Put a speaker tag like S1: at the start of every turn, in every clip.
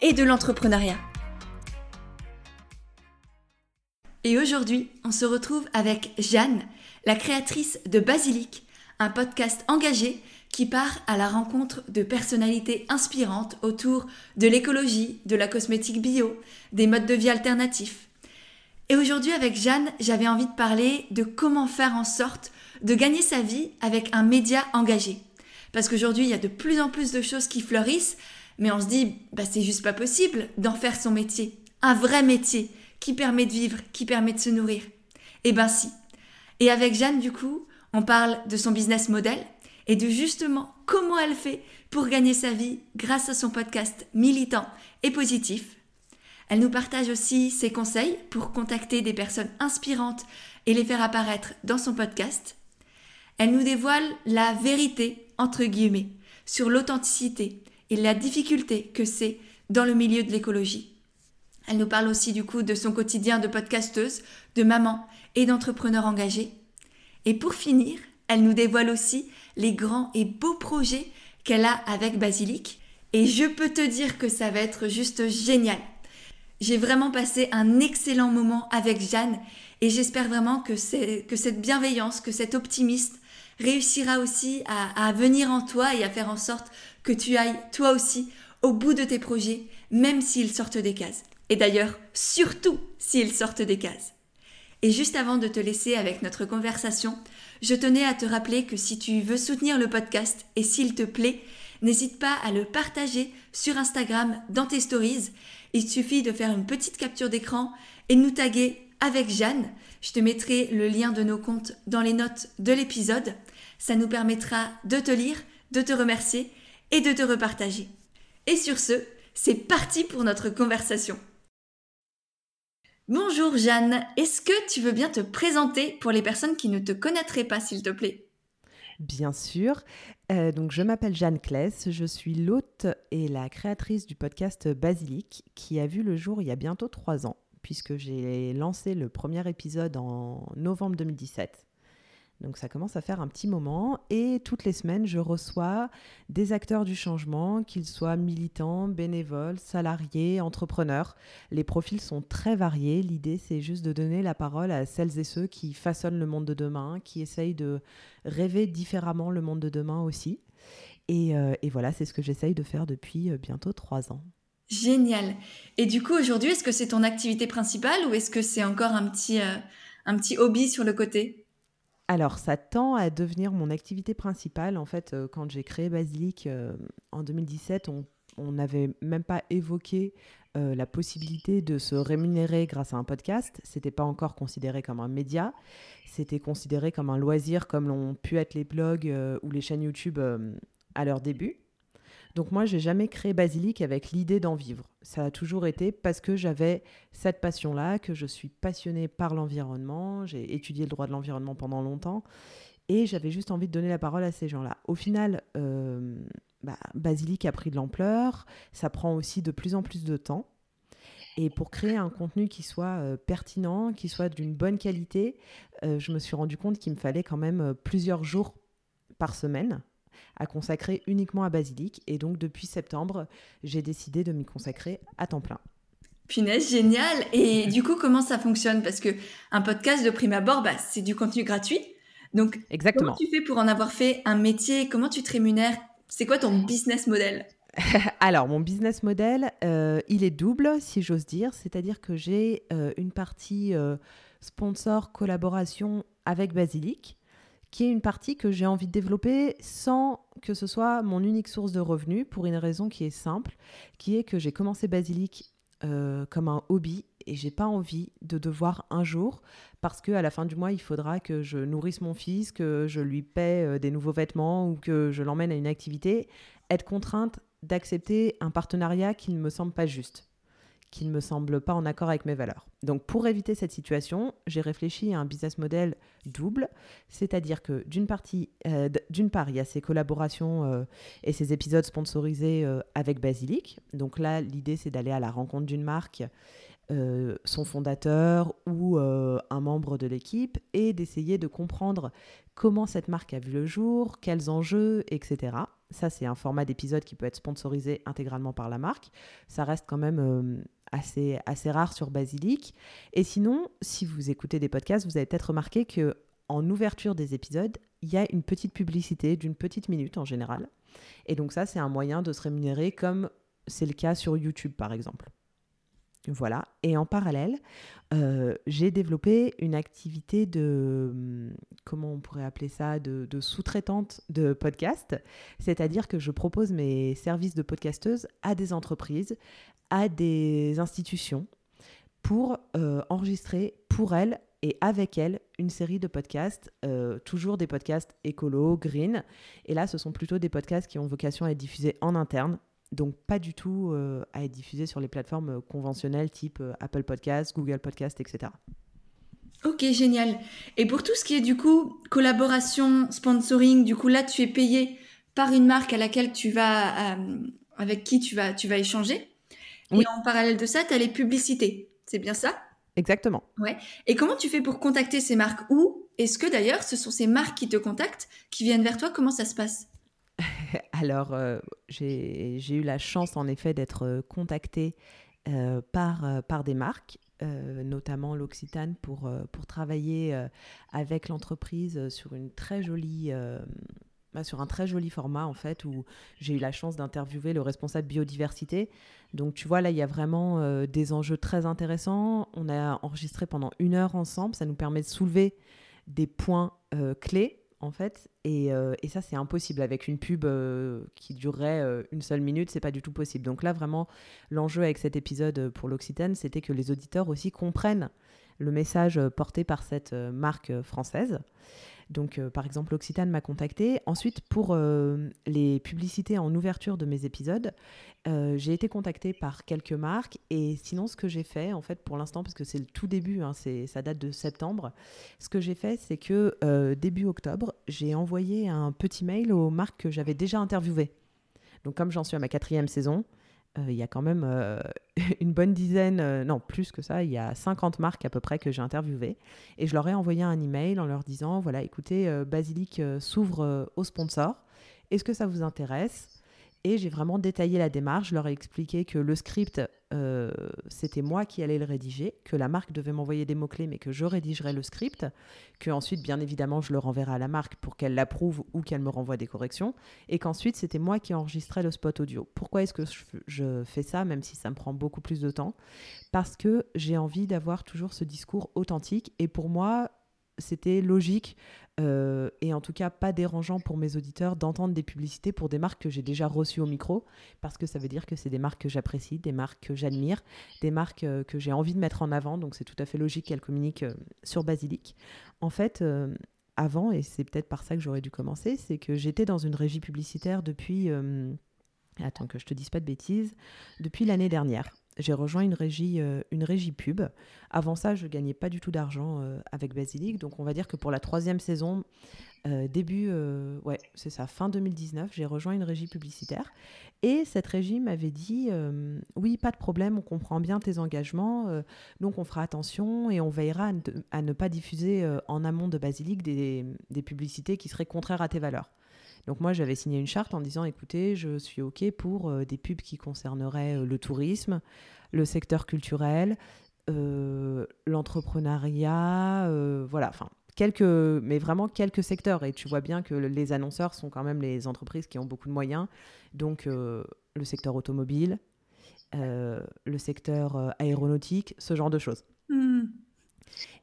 S1: et de l'entrepreneuriat. Et aujourd'hui, on se retrouve avec Jeanne, la créatrice de Basilic, un podcast engagé qui part à la rencontre de personnalités inspirantes autour de l'écologie, de la cosmétique bio, des modes de vie alternatifs. Et aujourd'hui avec Jeanne, j'avais envie de parler de comment faire en sorte de gagner sa vie avec un média engagé. Parce qu'aujourd'hui, il y a de plus en plus de choses qui fleurissent, mais on se dit, bah, c'est juste pas possible d'en faire son métier. Un vrai métier qui permet de vivre, qui permet de se nourrir. Eh ben si. Et avec Jeanne, du coup, on parle de son business model et de justement comment elle fait pour gagner sa vie grâce à son podcast militant et positif. Elle nous partage aussi ses conseils pour contacter des personnes inspirantes et les faire apparaître dans son podcast. Elle nous dévoile la vérité, entre guillemets, sur l'authenticité et la difficulté que c'est dans le milieu de l'écologie. Elle nous parle aussi du coup de son quotidien de podcasteuse, de maman et d'entrepreneur engagé. Et pour finir, elle nous dévoile aussi les grands et beaux projets qu'elle a avec Basilic. Et je peux te dire que ça va être juste génial. J'ai vraiment passé un excellent moment avec Jeanne et j'espère vraiment que, que cette bienveillance, que cet optimisme réussira aussi à, venir en toi et à faire en sorte que tu ailles toi aussi au bout de tes projets, même s'ils sortent des cases. Et d'ailleurs, surtout s'ils sortent des cases. Et juste avant de te laisser avec notre conversation, je tenais à te rappeler que si tu veux soutenir le podcast et s'il te plaît, n'hésite pas à le partager sur Instagram dans tes stories. Il suffit de faire une petite capture d'écran et nous taguer avec Jeanne. Je te mettrai le lien de nos comptes dans les notes de l'épisode. Ça nous permettra de te lire, de te remercier et de te repartager. Et sur ce, c'est parti pour notre conversation. Bonjour Jeanne, est-ce que tu veux bien te présenter pour les personnes qui ne te connaîtraient pas, s'il te plaît?
S2: Bien sûr. Euh, donc, je m'appelle Jeanne Kless, je suis l'hôte et la créatrice du podcast Basilic qui a vu le jour il y a bientôt trois ans, puisque j'ai lancé le premier épisode en novembre 2017. Donc ça commence à faire un petit moment et toutes les semaines, je reçois des acteurs du changement, qu'ils soient militants, bénévoles, salariés, entrepreneurs. Les profils sont très variés. L'idée, c'est juste de donner la parole à celles et ceux qui façonnent le monde de demain, qui essayent de rêver différemment le monde de demain aussi. Et, euh, voilà, c'est ce que j'essaye de faire depuis euh, bientôt trois ans.
S1: Génial. Et du coup, aujourd'hui, est-ce que c'est ton activité principale ou est-ce que c'est encore un petit, euh, un petit hobby sur le côté?
S2: Alors, ça tend à devenir mon activité principale. En fait, euh, quand j'ai créé Basilic euh, en 2017, on n'avait même pas évoqué euh, la possibilité de se rémunérer grâce à un podcast. C'était pas encore considéré comme un média. C'était considéré comme un loisir, comme l'ont pu être les blogs ou les chaînes YouTube à leur début. Donc moi, j'ai jamais créé Basilic avec l'idée d'en vivre. Ça a toujours été parce que j'avais cette passion-là, que je suis passionnée par l'environnement. J'ai étudié le droit de l'environnement pendant longtemps et j'avais juste envie de donner la parole à ces gens-là. Au final, euh, bah, Basilic a pris de l'ampleur. Ça prend aussi de plus en plus de temps. Et pour créer un contenu qui soit euh, pertinent, qui soit d'une bonne qualité, euh, je me suis rendu compte qu'il me fallait quand même plusieurs jours par semaine à consacrer uniquement à Basilic. Et donc, depuis septembre, j'ai décidé de m'y consacrer à temps plein.
S1: Punaise, génial. Et du coup, comment ça fonctionne? Parce que un podcast de prime abord, bah, c'est du contenu gratuit. Donc,
S2: Exactement.
S1: comment tu fais pour en avoir fait un métier? Comment tu te rémunères? C'est quoi ton business model?
S2: Alors, mon business model, euh, il est double, si j'ose dire. C'est-à-dire que j'ai euh, une partie euh, sponsor collaboration avec Basilic qui est une partie que j'ai envie de développer sans que ce soit mon unique source de revenus, pour une raison qui est simple, qui est que j'ai commencé Basilic euh, comme un hobby et j'ai pas envie de devoir un jour, parce que à la fin du mois, il faudra que je nourrisse mon fils, que je lui paie euh, des nouveaux vêtements ou que je l'emmène à une activité, être contrainte d'accepter un partenariat qui ne me semble pas juste qui ne me semble pas en accord avec mes valeurs. Donc pour éviter cette situation, j'ai réfléchi à un business model double, c'est-à-dire que d'une euh, part, il y a ces collaborations euh, et ces épisodes sponsorisés euh, avec Basilic. Donc là, l'idée c'est d'aller à la rencontre d'une marque, son fondateur ou un membre de l'équipe et d'essayer de comprendre comment cette marque a vu le jour, quels enjeux, etc. Ça, c'est un format d'épisode qui peut être sponsorisé intégralement par la marque. Ça reste quand même assez, assez rare sur Basilic. Et sinon, si vous écoutez des podcasts, vous avez peut-être remarqué que en ouverture des épisodes, il y a une petite publicité d'une petite minute en général. Et donc ça, c'est un moyen de se rémunérer comme c'est le cas sur YouTube, par exemple. Voilà. Et en parallèle, euh, j'ai développé une activité de, hum, comment on pourrait appeler ça, de, sous-traitante de podcast. C'est-à-dire que je propose mes services de podcasteuse à des entreprises, à des institutions pour euh, enregistrer pour elles et avec elles une série de podcasts, euh, toujours des podcasts écolo, green. Et là, ce sont plutôt des podcasts qui ont vocation à être diffusés en interne, donc pas du tout euh, à être diffusés sur les plateformes conventionnelles type Apple Podcasts, Google Podcasts, etc.
S1: Ok, génial. Et pour tout ce qui est du coup collaboration, sponsoring, du coup là tu es payé par une marque à laquelle tu vas, avec qui tu vas, tu vas échanger. Et en parallèle de ça, tu as les publicités. C'est bien ça?
S2: Exactement.
S1: Ouais. Et comment tu fais pour contacter ces marques? Ou est-ce que d'ailleurs, ce sont ces marques qui te contactent, qui viennent vers toi? Comment ça se passe?
S2: Alors, euh, j'ai eu la chance en effet d'être euh, contactée euh, par, des marques. notamment l'Occitane, pour, travailler avec l'entreprise sur une très bah, sur un très joli format en fait où j'ai eu la chance d'interviewer le responsable biodiversité. Donc tu vois là il y a vraiment des enjeux très intéressants. On a enregistré pendant une heure ensemble, ça nous permet de soulever des points clés en fait et, euh, et ça c'est impossible avec une pub qui durerait une seule minute, c'est pas du tout possible. Donc là vraiment l'enjeu avec cet épisode pour l'Occitane c'était que les auditeurs aussi comprennent le message porté par cette marque française. Donc, euh, par exemple, L'Occitane m'a contacté. Ensuite, pour euh, les publicités en ouverture de mes épisodes, euh, j'ai été contactée par quelques marques. Et sinon, ce que j'ai fait, en fait, pour l'instant, parce que c'est le tout début, hein, ça date de septembre, ce que j'ai fait, c'est que début octobre, j'ai envoyé un petit mail aux marques que j'avais déjà interviewées. Donc, comme j'en suis à ma quatrième saison, il y a quand même euh, une bonne dizaine, euh, non plus que ça, il y a 50 marques à peu près que j'ai interviewées. Et je leur ai envoyé un email en leur disant, voilà, écoutez, Basilic s'ouvre aux sponsors. Est-ce que ça vous intéresse? Et j'ai vraiment détaillé la démarche. Je leur ai expliqué que le script, euh, c'était moi qui allais le rédiger, que la marque devait m'envoyer des mots-clés, mais que je rédigerais le script, que ensuite, bien évidemment, je le renverrai à la marque pour qu'elle l'approuve ou qu'elle me renvoie des corrections, et qu'ensuite, c'était moi qui enregistrais le spot audio. Pourquoi est-ce que je fais ça, même si ça me prend beaucoup plus de temps? Parce que j'ai envie d'avoir toujours ce discours authentique, et pour moi, c'était logique euh, et en tout cas pas dérangeant pour mes auditeurs d'entendre des publicités pour des marques que j'ai déjà reçues au micro, parce que ça veut dire que c'est des marques que j'apprécie, des marques que j'admire, des marques euh, que j'ai envie de mettre en avant, donc c'est tout à fait logique qu'elles communiquent euh, sur Basilic. En fait, avant, et c'est peut-être par ça que j'aurais dû commencer, c'est que j'étais dans une régie publicitaire depuis... Attends que je te dise pas de bêtises, depuis l'année dernière j'ai rejoint une régie, euh, une régie pub. Avant ça, je gagnais pas du tout d'argent euh, avec Basilic. Donc, on va dire que pour la troisième saison, euh, début, ouais, c'est ça, fin 2019, j'ai rejoint une régie publicitaire. Et cette régie m'avait dit Oui, pas de problème, on comprend bien tes engagements. donc, on fera attention et on veillera à ne, pas diffuser en amont de Basilic des, des publicités qui seraient contraires à tes valeurs. Donc moi, j'avais signé une charte en disant, écoutez, je suis OK pour euh, des pubs qui concerneraient euh, le tourisme, le secteur culturel, euh, l'entrepreneuriat, voilà, enfin, quelques, mais vraiment quelques secteurs. Et tu vois bien que les annonceurs sont quand même les entreprises qui ont beaucoup de moyens. Donc le secteur automobile, le secteur aéronautique, ce genre de choses. Mmh.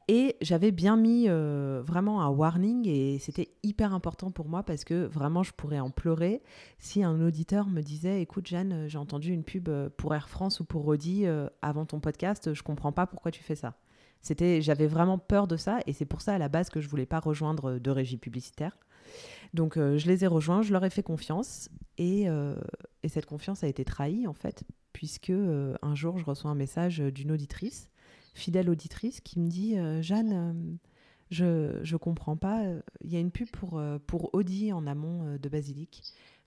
S2: Et j'avais bien mis euh, vraiment un warning et c'était hyper important pour moi parce que vraiment je pourrais en pleurer si un auditeur me disait écoute Jeanne, euh, j'ai entendu une pub euh, pour Air France ou pour Rodi avant ton podcast, je comprends pas pourquoi tu fais ça. C'était j'avais vraiment peur de ça et c'est pour ça à la base que je voulais pas rejoindre de régie publicitaire. Donc je les ai rejoints, je leur ai fait confiance et, et cette confiance a été trahie, en fait, puisque un jour, je reçois un message d'une auditrice, fidèle auditrice, qui me dit Jeanne, je ne comprends pas, il y a une pub pour, pour Audi en amont de Basilic.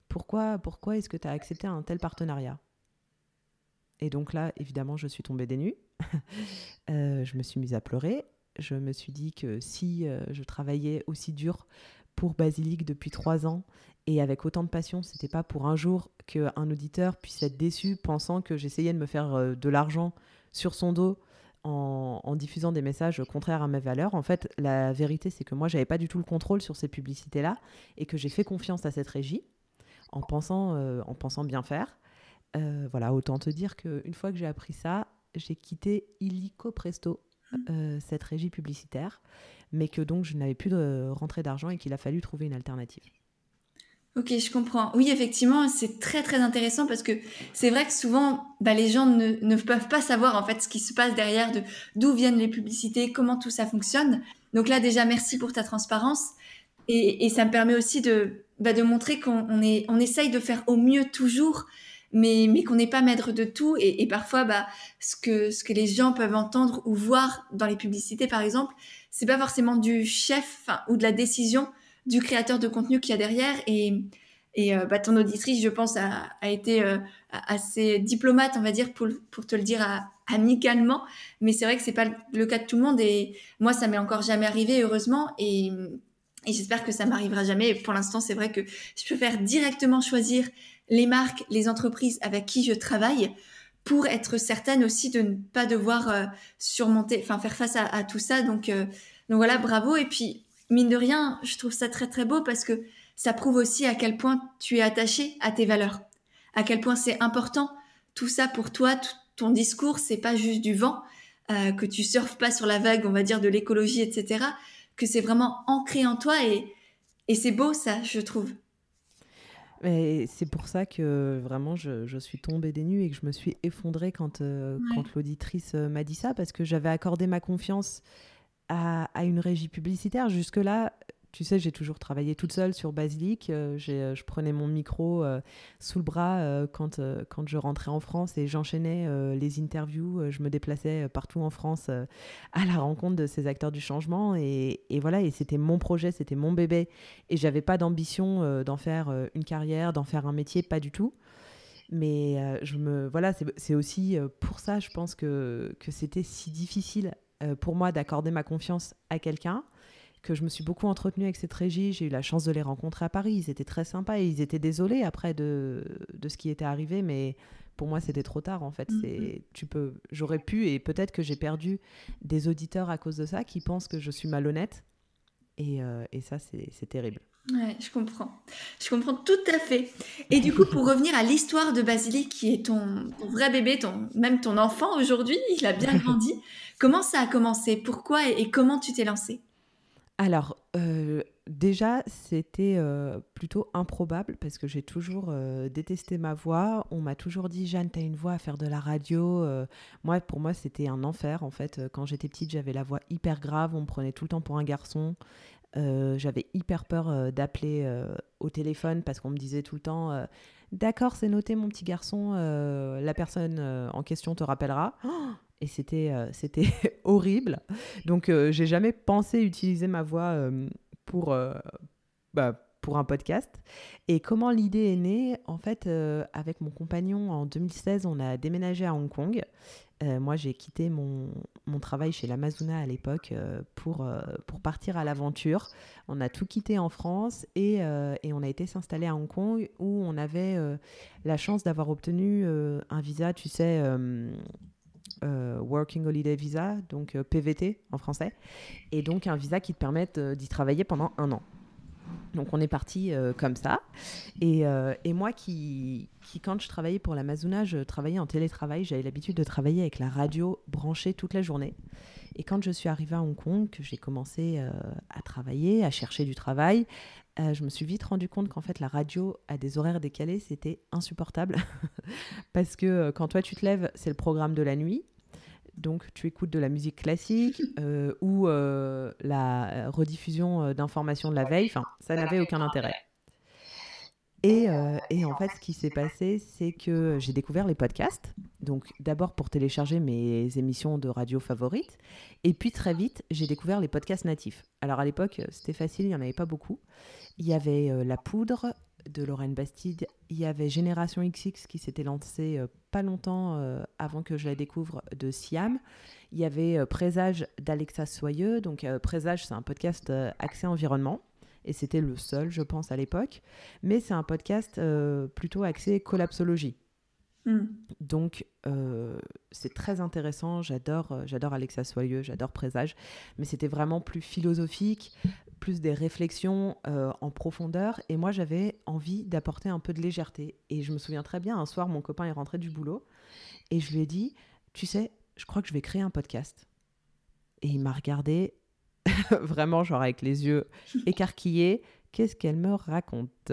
S2: Pourquoi, pourquoi est-ce que tu as accepté un tel partenariat? Et donc là, évidemment, je suis tombée des nues. je me suis mise à pleurer. Je me suis dit que si je travaillais aussi dur pour Basilic depuis trois ans et avec autant de passion, c'était pas pour un jour qu'un auditeur puisse être déçu pensant que j'essayais de me faire euh, de l'argent sur son dos en, diffusant des messages contraires à mes valeurs. En fait, la vérité, c'est que moi, j'avais pas du tout le contrôle sur ces publicités-là et que j'ai fait confiance à cette régie en pensant, euh, en pensant bien faire. Euh, voilà, autant te dire qu'une fois que j'ai appris ça, j'ai quitté illico presto cette régie publicitaire, mais que donc je n'avais plus de rentrée d'argent et qu'il a fallu trouver une alternative.
S1: Ok, je comprends. Oui, effectivement, c'est très très intéressant parce que c'est vrai que souvent, bah, les gens ne, ne, peuvent pas savoir en fait ce qui se passe derrière, de d'où viennent les publicités, comment tout ça fonctionne. Donc là, déjà, merci pour ta transparence et, et ça me permet aussi de bah, de montrer qu'on est on essaye de faire au mieux toujours, mais mais qu'on n'est pas maître de tout et, et parfois, bah ce que ce que les gens peuvent entendre ou voir dans les publicités, par exemple, c'est pas forcément du chef ou de la décision du créateur de contenu qu'il y a derrière. Et, et euh, bah, ton auditrice, je pense, a, été euh, assez diplomate, on va dire, pour, pour te le dire amicalement. Mais c'est vrai que c'est pas le cas de tout le monde. Et moi, ça m'est encore jamais arrivé, heureusement. Et, et j'espère que ça m'arrivera jamais. Pour l'instant, c'est vrai que je préfère directement choisir les marques, les entreprises avec qui je travaille pour être certaine aussi de ne pas devoir euh, surmonter, enfin faire face à, tout ça. Donc, donc voilà, bravo. Et puis mine de rien, je trouve ça très très beau parce que ça prouve aussi à quel point tu es attaché à tes valeurs, à quel point c'est important. Tout ça pour toi, ton discours, c'est pas juste du vent, euh, que tu surfes pas sur la vague, on va dire, de l'écologie, etc. Que c'est vraiment ancré en toi et, et c'est beau ça, je trouve.
S2: c'est pour ça que vraiment je, suis tombée des nues et que je me suis effondrée quand, euh, quand l'auditrice euh, m'a dit ça parce que j'avais accordé ma confiance à, une régie publicitaire. Jusque-là, tu sais, j'ai toujours travaillé toute seule sur Basilic. Euh, euh, je prenais mon micro euh, sous le bras quand, quand je rentrais en France et j'enchaînais les interviews. je me déplaçais partout en France à la rencontre de ces acteurs du changement. Et, et voilà, et c'était mon projet, c'était mon bébé. Et j'avais pas d'ambition d'en faire une carrière, d'en faire un métier, pas du tout. Mais je me, voilà, c'est aussi pour ça, je pense que, que c'était si difficile euh, pour moi d'accorder ma confiance à quelqu'un, que je me suis beaucoup entretenue avec cette régie. J'ai eu la chance de les rencontrer à Paris. Ils étaient très sympas et ils étaient désolés après de, de ce qui était arrivé, mais pour moi c'était trop tard en fait. Mm-hmm. tu peux, j'aurais pu et peut-être que j'ai perdu des auditeurs à cause de ça qui pensent que je suis malhonnête et, euh, et ça c'est terrible.
S1: Ouais, je comprends. Je comprends tout à fait. Et du coup, pour revenir à l'histoire de Basilic, qui est ton, vrai bébé, ton, même ton enfant aujourd'hui, il a bien grandi. Comment ça a commencé? Pourquoi et, comment tu t'es lancé
S2: Alors, euh, déjà, c'était euh, plutôt improbable parce que j'ai toujours euh, détesté ma voix. On m'a toujours dit, Jeanne, t'as une voix à faire de la radio. moi, pour moi, c'était un enfer en fait. Quand j'étais petite, j'avais la voix hyper grave. On me prenait tout le temps pour un garçon. j'avais hyper peur d'appeler au téléphone parce qu'on me disait tout le temps D'accord, c'est noté, mon petit garçon, la personne en question te rappellera. Et c'était euh, c'était horrible. Donc euh, j'ai jamais pensé utiliser ma voix euh, pour bah, pour un podcast. Et comment l'idée est née En fait, avec mon compagnon en 2016, on a déménagé à Hong Kong. moi, j'ai quitté mon, mon, travail chez l'Amazona à l'époque pour, pour partir à l'aventure. On a tout quitté en France et, et on a été s'installer à Hong Kong où on avait la chance d'avoir obtenu un visa, tu sais euh, Working Holiday Visa, donc euh, PVT en français, et donc un visa qui te permet d'y travailler pendant un an. Donc on est parti euh, comme ça. Et, moi qui, quand je travaillais pour l'Amazona, je travaillais en télétravail, j'avais l'habitude de travailler avec la radio branchée toute la journée. Et quand je suis arrivée à Hong Kong, que j'ai commencé à travailler, à chercher du travail, euh, je me suis vite rendu compte qu'en fait la radio à des horaires décalés, c'était insupportable. Parce que euh, quand toi tu te lèves, c'est le programme de la nuit. Donc tu écoutes de la musique classique euh, ou la rediffusion d'informations de la veille. Enfin, ça n'avait aucun intérêt. Et, euh, et, en fait, ce qui s'est passé, c'est que j'ai découvert les podcasts. Donc, d'abord pour télécharger mes émissions de radio favorites. Et puis, très vite, j'ai découvert les podcasts natifs. Alors, à l'époque, c'était facile, il n'y en avait pas beaucoup. Il y avait euh, La Poudre de Lorraine Bastide. Il y avait Génération XX qui s'était lancé euh, pas longtemps avant que je la découvre de Siam. Il y avait Présage d'Alexa Soyeux. Donc, Présage, c'est un podcast accès environnement et c'était le seul, je pense, à l'époque. Mais c'est un podcast euh, plutôt axé collapsologie. Hmm. Donc, euh, c'est très intéressant. J'adore, euh, j'adore Alexa Soyeux, j'adore Présage, mais c'était vraiment plus philosophique, plus des réflexions en profondeur. Et moi, j'avais envie d'apporter un peu de légèreté. Et je me souviens très bien, un soir, mon copain est rentré du boulot et je lui ai dit, tu sais, je crois que je vais créer un podcast. Et il m'a regardé vraiment genre avec les yeux écarquillés, qu'est-ce qu'elle me raconte?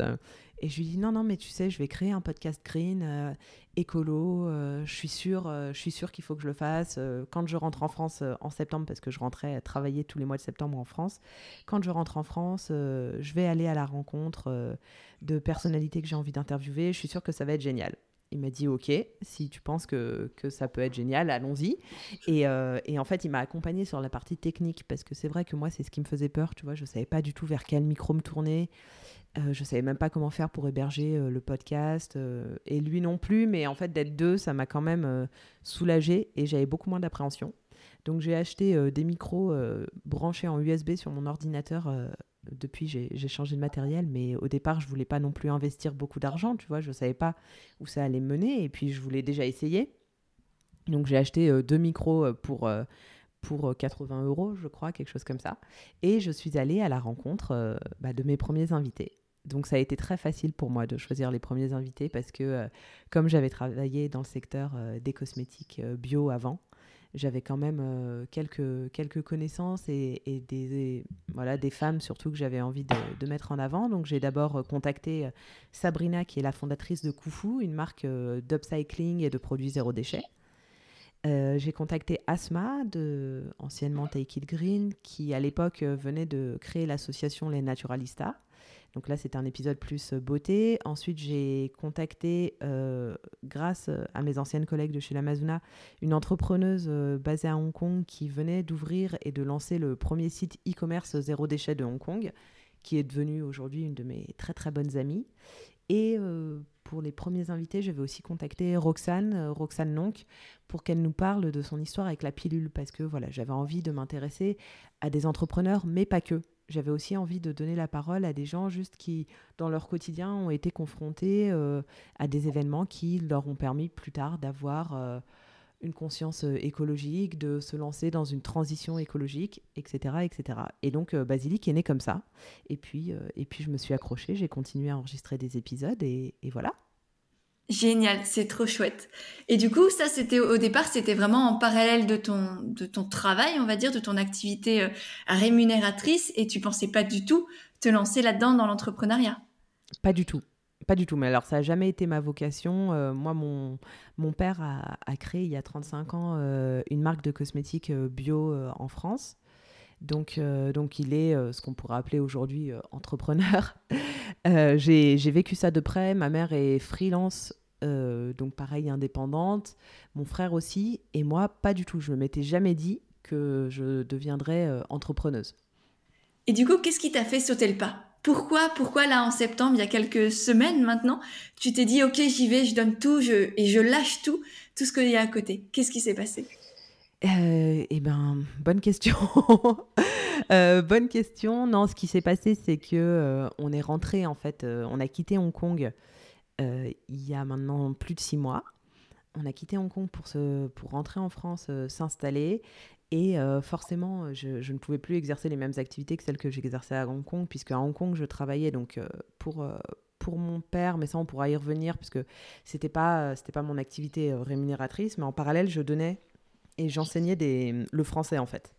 S2: Et je lui dis non non mais tu sais je vais créer un podcast green euh, écolo, euh, je suis sûre euh, je qu'il faut que je le fasse quand je rentre en France en septembre parce que je rentrais travailler tous les mois de septembre en France. Quand je rentre en France, je vais aller à la rencontre de personnalités que j'ai envie d'interviewer, je suis sûre que ça va être génial il m'a dit ok, si tu penses que, que ça peut être génial, allons-y. Et, euh, et, en fait, il m'a accompagné sur la partie technique parce que c'est vrai que moi, c'est ce qui me faisait peur. Tu vois, je savais pas du tout vers quel micro me tourner. Euh, je savais même pas comment faire pour héberger euh, le podcast euh, et lui non plus. Mais en fait, d'être deux, ça m'a quand même soulagé et j'avais beaucoup moins d'appréhension. Donc j'ai acheté des micros branchés en USB sur mon ordinateur depuis, j'ai changé de matériel, mais au départ, je voulais pas non plus investir beaucoup d'argent, tu vois, je savais pas où ça allait mener, et puis je voulais déjà essayer. Donc j'ai acheté euh, deux micros euh, pour, euh, pour 80 euros, je crois, quelque chose comme ça. Et je suis allée à la rencontre bah, de mes premiers invités. Donc ça a été très facile pour moi de choisir les premiers invités parce que comme j'avais travaillé dans le secteur des cosmétiques bio avant, j'avais quand même euh, quelques, quelques connaissances et, des, voilà, des femmes surtout que j'avais envie de, mettre en avant. Donc j'ai d'abord euh, contacté euh, Sabrina, qui est la fondatrice de Koufou, une marque d'upcycling et de produits zéro déchet. j'ai contacté Asma, anciennement Take It Green, qui à l'époque venait de créer l'association Les Naturalistas. Donc là, c'était un épisode plus euh, beauté. Ensuite, j'ai contacté, euh, grâce euh, à mes anciennes collègues de chez l'Amazona, une entrepreneuse basée à Hong Kong qui venait d'ouvrir et de lancer le premier site e-commerce zéro déchet de Hong Kong, qui est devenue aujourd'hui une de mes très très bonnes amies. Et pour les premiers invités, je vais aussi contacter Roxane, Roxane Nonc, pour qu'elle nous parle de son histoire avec la pilule, parce que voilà, j'avais envie de m'intéresser à des entrepreneurs, mais pas que j'avais aussi envie de donner la parole à des gens juste qui, dans leur quotidien, ont été confrontés euh, à des événements qui leur ont permis plus tard d'avoir euh, une conscience euh, écologique, de se lancer dans une transition écologique, etc. etc. Et donc, Basilic est né comme ça. Et puis, et puis je me suis accrochée, j'ai continué à enregistrer des épisodes et voilà.
S1: Génial, c'est trop chouette. Et du coup, ça, c'était au départ, c'était vraiment en parallèle de ton de ton travail, on va dire, de ton activité euh, rémunératrice, et tu pensais pas du tout te lancer là-dedans dans l'entrepreneuriat.
S2: Pas du tout. Pas du tout, mais alors ça n'a jamais été ma vocation. Euh, moi, mon, mon père a, créé il y a 35 ans euh, une marque de cosmétiques bio en France. Donc, donc il est ce qu'on pourrait appeler aujourd'hui entrepreneur. J'ai vécu ça de près. Ma mère est freelance euh, donc pareil, indépendante, mon frère aussi, et moi, pas du tout. Je ne m'étais jamais dit que je deviendrais euh, entrepreneuse.
S1: Et du coup, qu'est-ce qui t'a fait sauter le pas? Pourquoi, pourquoi là en septembre, il y a quelques semaines maintenant, tu t'es dit ok, j'y vais, je donne tout, je, et je lâche tout, tout ce qu'il y a à côté? Qu'est-ce qui s'est passé?
S2: euh, Eh ben, bonne question. bonne question. Non, ce qui s'est passé, c'est que on est rentré en fait, on a quitté Hong Kong euh, il y a maintenant plus de six mois. On a quitté Hong Kong pour, se, pour rentrer en France, euh, s'installer. Et euh, forcément, je, ne pouvais plus exercer les mêmes activités que celles que j'exerçais à Hong Kong, puisque à Hong Kong, je travaillais donc pour, pour mon père, mais ça, on pourra y revenir, puisque ce n'était pas, c'était pas mon activité rémunératrice, mais en parallèle, je donnais et j'enseignais le français, en fait.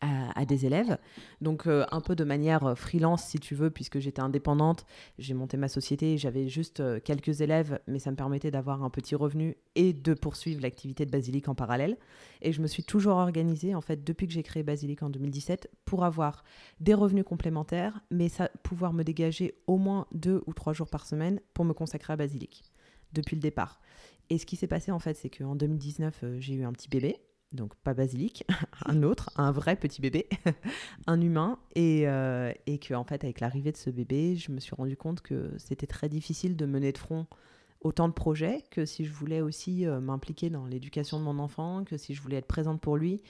S2: à, des élèves. Donc euh, un peu de manière euh, freelance si tu veux, puisque j'étais indépendante, j'ai monté ma société, j'avais juste euh, quelques élèves, mais ça me permettait d'avoir un petit revenu et de poursuivre l'activité de Basilic en parallèle. Et je me suis toujours organisée, en fait, depuis que j'ai créé Basilic en 2017, pour avoir des revenus complémentaires, mais pouvoir me dégager au moins deux ou trois jours par semaine pour me consacrer à Basilic, depuis le départ. Et ce qui s'est passé, en fait, c'est qu'en 2019, j'ai eu un petit bébé donc pas basilic, un autre, un vrai petit bébé, un humain, et, euh, et que en fait avec l'arrivée de ce bébé, je me suis rendu compte que c'était très difficile de mener de front autant de projets que si je voulais aussi euh, m'impliquer dans l'éducation de mon enfant, que si je voulais être présente pour lui,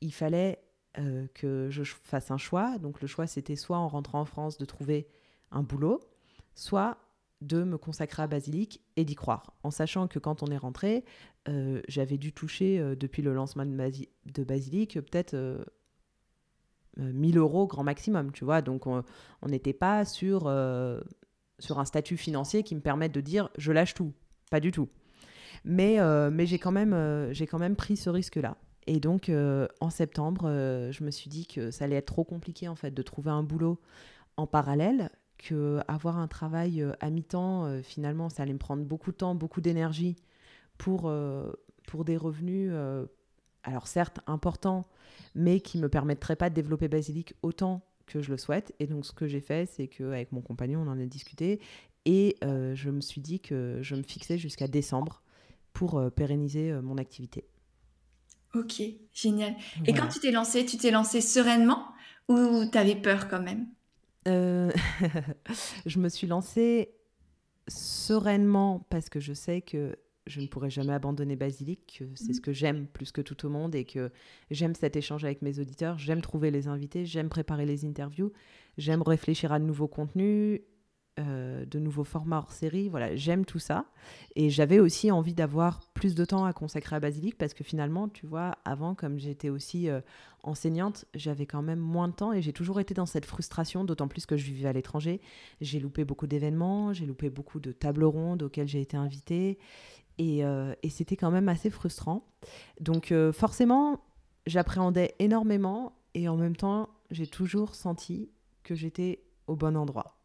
S2: il fallait euh, que je fasse un choix. Donc le choix c'était soit en rentrant en France de trouver un boulot, soit de me consacrer à Basilic et d'y croire, en sachant que quand on est rentré, euh, j'avais dû toucher euh, depuis le lancement de, Basilic peut-être 1000 euh, euros grand maximum, tu vois. Donc on n'était pas sur, sur un statut financier qui me permette de dire je lâche tout, pas du tout. Mais, mais j'ai quand, même, j'ai quand même pris ce risque-là. Et donc en septembre, je me suis dit que ça allait être trop compliqué en fait de trouver un boulot en parallèle que avoir un travail euh, à mi-temps, euh, finalement, ça allait me prendre beaucoup de temps, beaucoup d'énergie pour, euh, pour des revenus, alors certes importants, mais qui ne me permettraient pas de développer Basilic autant que je le souhaite. Et donc, ce que j'ai fait, c'est qu'avec mon compagnon, on en a discuté et je me suis dit que je me fixais jusqu'à décembre pour pérenniser mon activité.
S1: Ok, génial. Et quand tu t'es lancé, tu t'es lancé sereinement ou tu avais peur quand même?
S2: Euh, je me suis lancée sereinement parce que je sais que je ne pourrai jamais abandonner Basilic, que c'est ce que j'aime plus que tout au monde et que j'aime cet échange avec mes auditeurs, j'aime trouver les invités, j'aime préparer les interviews, j'aime réfléchir à de nouveaux contenus, euh, de nouveaux formats hors série. Voilà, j'aime tout ça. Et j'avais aussi envie d'avoir plus de temps à consacrer à Basilic parce que finalement, tu vois, avant, comme j'étais aussi euh, enseignante, j'avais quand même moins de temps et j'ai toujours été dans cette frustration, d'autant plus que je vivais à l'étranger. J'ai loupé beaucoup d'événements, j'ai loupé beaucoup de tables rondes auxquelles j'ai été invitée. Et, euh, et c'était quand même assez frustrant. Donc forcément, j'appréhendais énormément et en même temps, j'ai toujours senti que j'étais au bon endroit.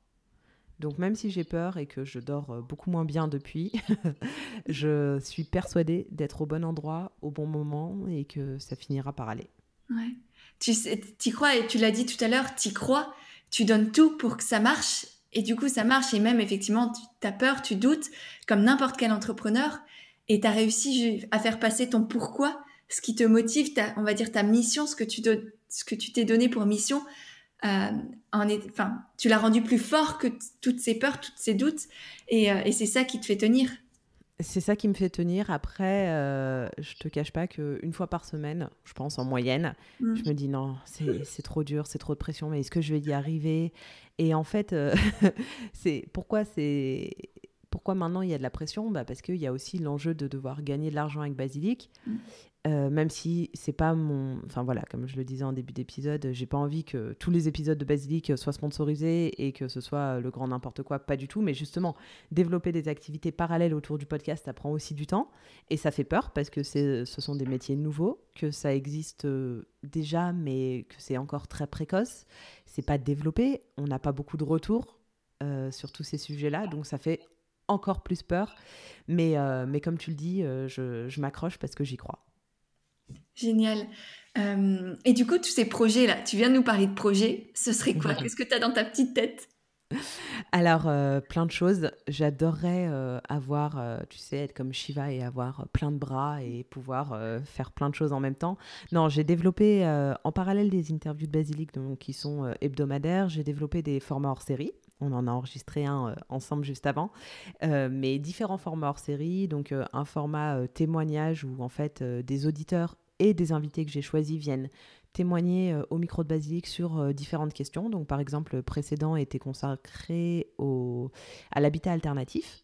S2: Donc même si j'ai peur et que je dors euh, beaucoup moins bien depuis, je suis persuadée d'être au bon endroit, au bon moment et que ça finira par aller.
S1: Ouais. Tu y crois et tu l'as dit tout à l'heure, tu crois, tu donnes tout pour que ça marche et du coup ça marche et même effectivement tu as peur, tu doutes comme n'importe quel entrepreneur et tu as réussi à faire passer ton pourquoi, ce qui te motive, on va dire ta mission, ce que tu t'es donné pour mission euh, enfin, tu l'as rendu plus fort que toutes ces peurs, tous ces doutes, euh, et, c'est ça qui te fait tenir.
S2: C'est ça qui me fait tenir. Après, euh, je te cache pas qu'une fois par semaine, je pense en moyenne, mm. je me dis non, c'est trop dur, c'est trop de pression, mais est-ce que je vais y arriver? Et en fait, euh, c'est pourquoi c'est pourquoi maintenant il y a de la pression? Bah Parce qu'il y a aussi l'enjeu de devoir gagner de l'argent avec Basilic. Mm. Euh, même si c'est pas mon. Enfin voilà, comme je le disais en début d'épisode, j'ai pas envie que tous les épisodes de Basilic soient sponsorisés et que ce soit le grand n'importe quoi, pas du tout. Mais justement, développer des activités parallèles autour du podcast, ça prend aussi du temps. Et ça fait peur parce que ce sont des métiers nouveaux, que ça existe euh, déjà, mais que c'est encore très précoce. C'est pas développé, on n'a pas beaucoup de retours euh, sur tous ces sujets-là. Donc ça fait encore plus peur. Mais, mais comme tu le dis, je m'accroche parce que j'y crois.
S1: Génial. Euh, et du coup, tous ces projets-là, tu viens de nous parler de projets, ce serait quoi? Qu'est-ce que tu as dans ta petite tête?
S2: Alors, euh, plein de choses. J'adorerais euh, avoir, tu sais, être comme Shiva et avoir plein de bras et pouvoir faire plein de choses en même temps. Non, j'ai développé, en parallèle des interviews de Basilic, donc, qui sont hebdomadaires, j'ai développé des formats hors série. On en a enregistré un ensemble juste avant, mais différents formats hors série. Donc, un format témoignage où, en fait, des auditeurs et des invités que j'ai choisis viennent témoigner euh, au micro de Basilique sur euh, différentes questions. Donc, par exemple, le précédent était consacré au, à l'habitat alternatif,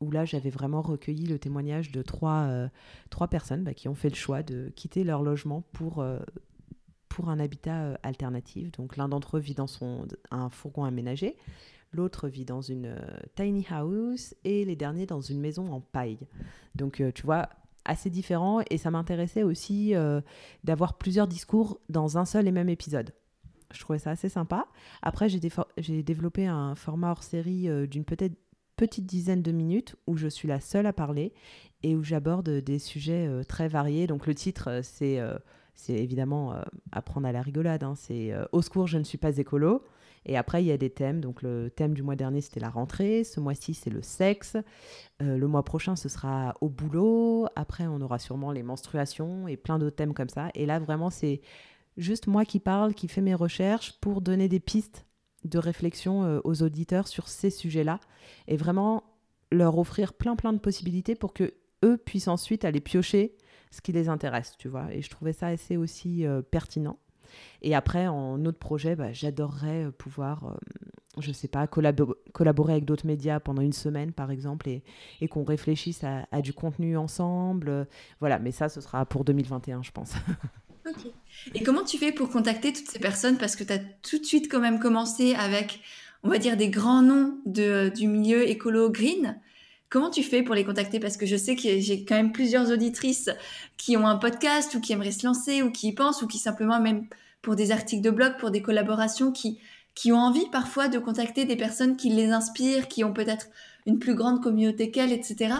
S2: où là, j'avais vraiment recueilli le témoignage de trois, euh, trois personnes bah, qui ont fait le choix de quitter leur logement pour, pour un habitat alternatif. Donc, l'un d'entre eux vit dans son, un fourgon aménagé. L'autre vit dans une tiny house et les derniers dans une maison en paille. Donc, tu vois, assez différents et ça m'intéressait aussi d'avoir plusieurs discours dans un seul et même épisode. Je trouvais ça assez sympa. Après, j'ai développé un format hors série d'une peut-être petite dizaine de minutes où je suis la seule à parler et où j'aborde des sujets très variés. Donc le titre, c'est c'est évidemment apprendre à la rigolade. Hein. C'est Au secours, je ne suis pas écolo. Et après, il y a des thèmes. Donc, le thème du mois dernier, c'était la rentrée. Ce mois-ci, c'est le sexe. Euh, le mois prochain, ce sera au boulot. Après, on aura sûrement les menstruations et plein d'autres thèmes comme ça. Et là, vraiment, c'est juste moi qui parle, qui fais mes recherches pour donner des pistes de réflexion euh, aux auditeurs sur ces sujets-là. Et vraiment leur offrir plein, plein de possibilités pour que eux puissent ensuite aller piocher ce qui les intéresse, tu vois. Et je trouvais ça assez aussi euh, pertinent. Et après, en autre projet, bah, j'adorerais euh, pouvoir, euh, je sais pas, collaborer avec d'autres médias pendant une semaine, par exemple, et, qu'on réfléchisse à, du contenu ensemble. Voilà, mais ça, ce sera pour 2021, je pense.
S1: ok. Et comment tu fais pour contacter toutes ces personnes? Parce que tu as tout de suite quand même commencé avec, on va dire, des grands noms de, du milieu écolo green. Comment tu fais pour les contacter? Parce que je sais que j'ai quand même plusieurs auditrices qui ont un podcast ou qui aimeraient se lancer ou qui y pensent ou qui simplement même pour des articles de blog, pour des collaborations, qui, qui ont envie parfois de contacter des personnes qui les inspirent, qui ont peut-être une plus grande communauté qu'elles, etc.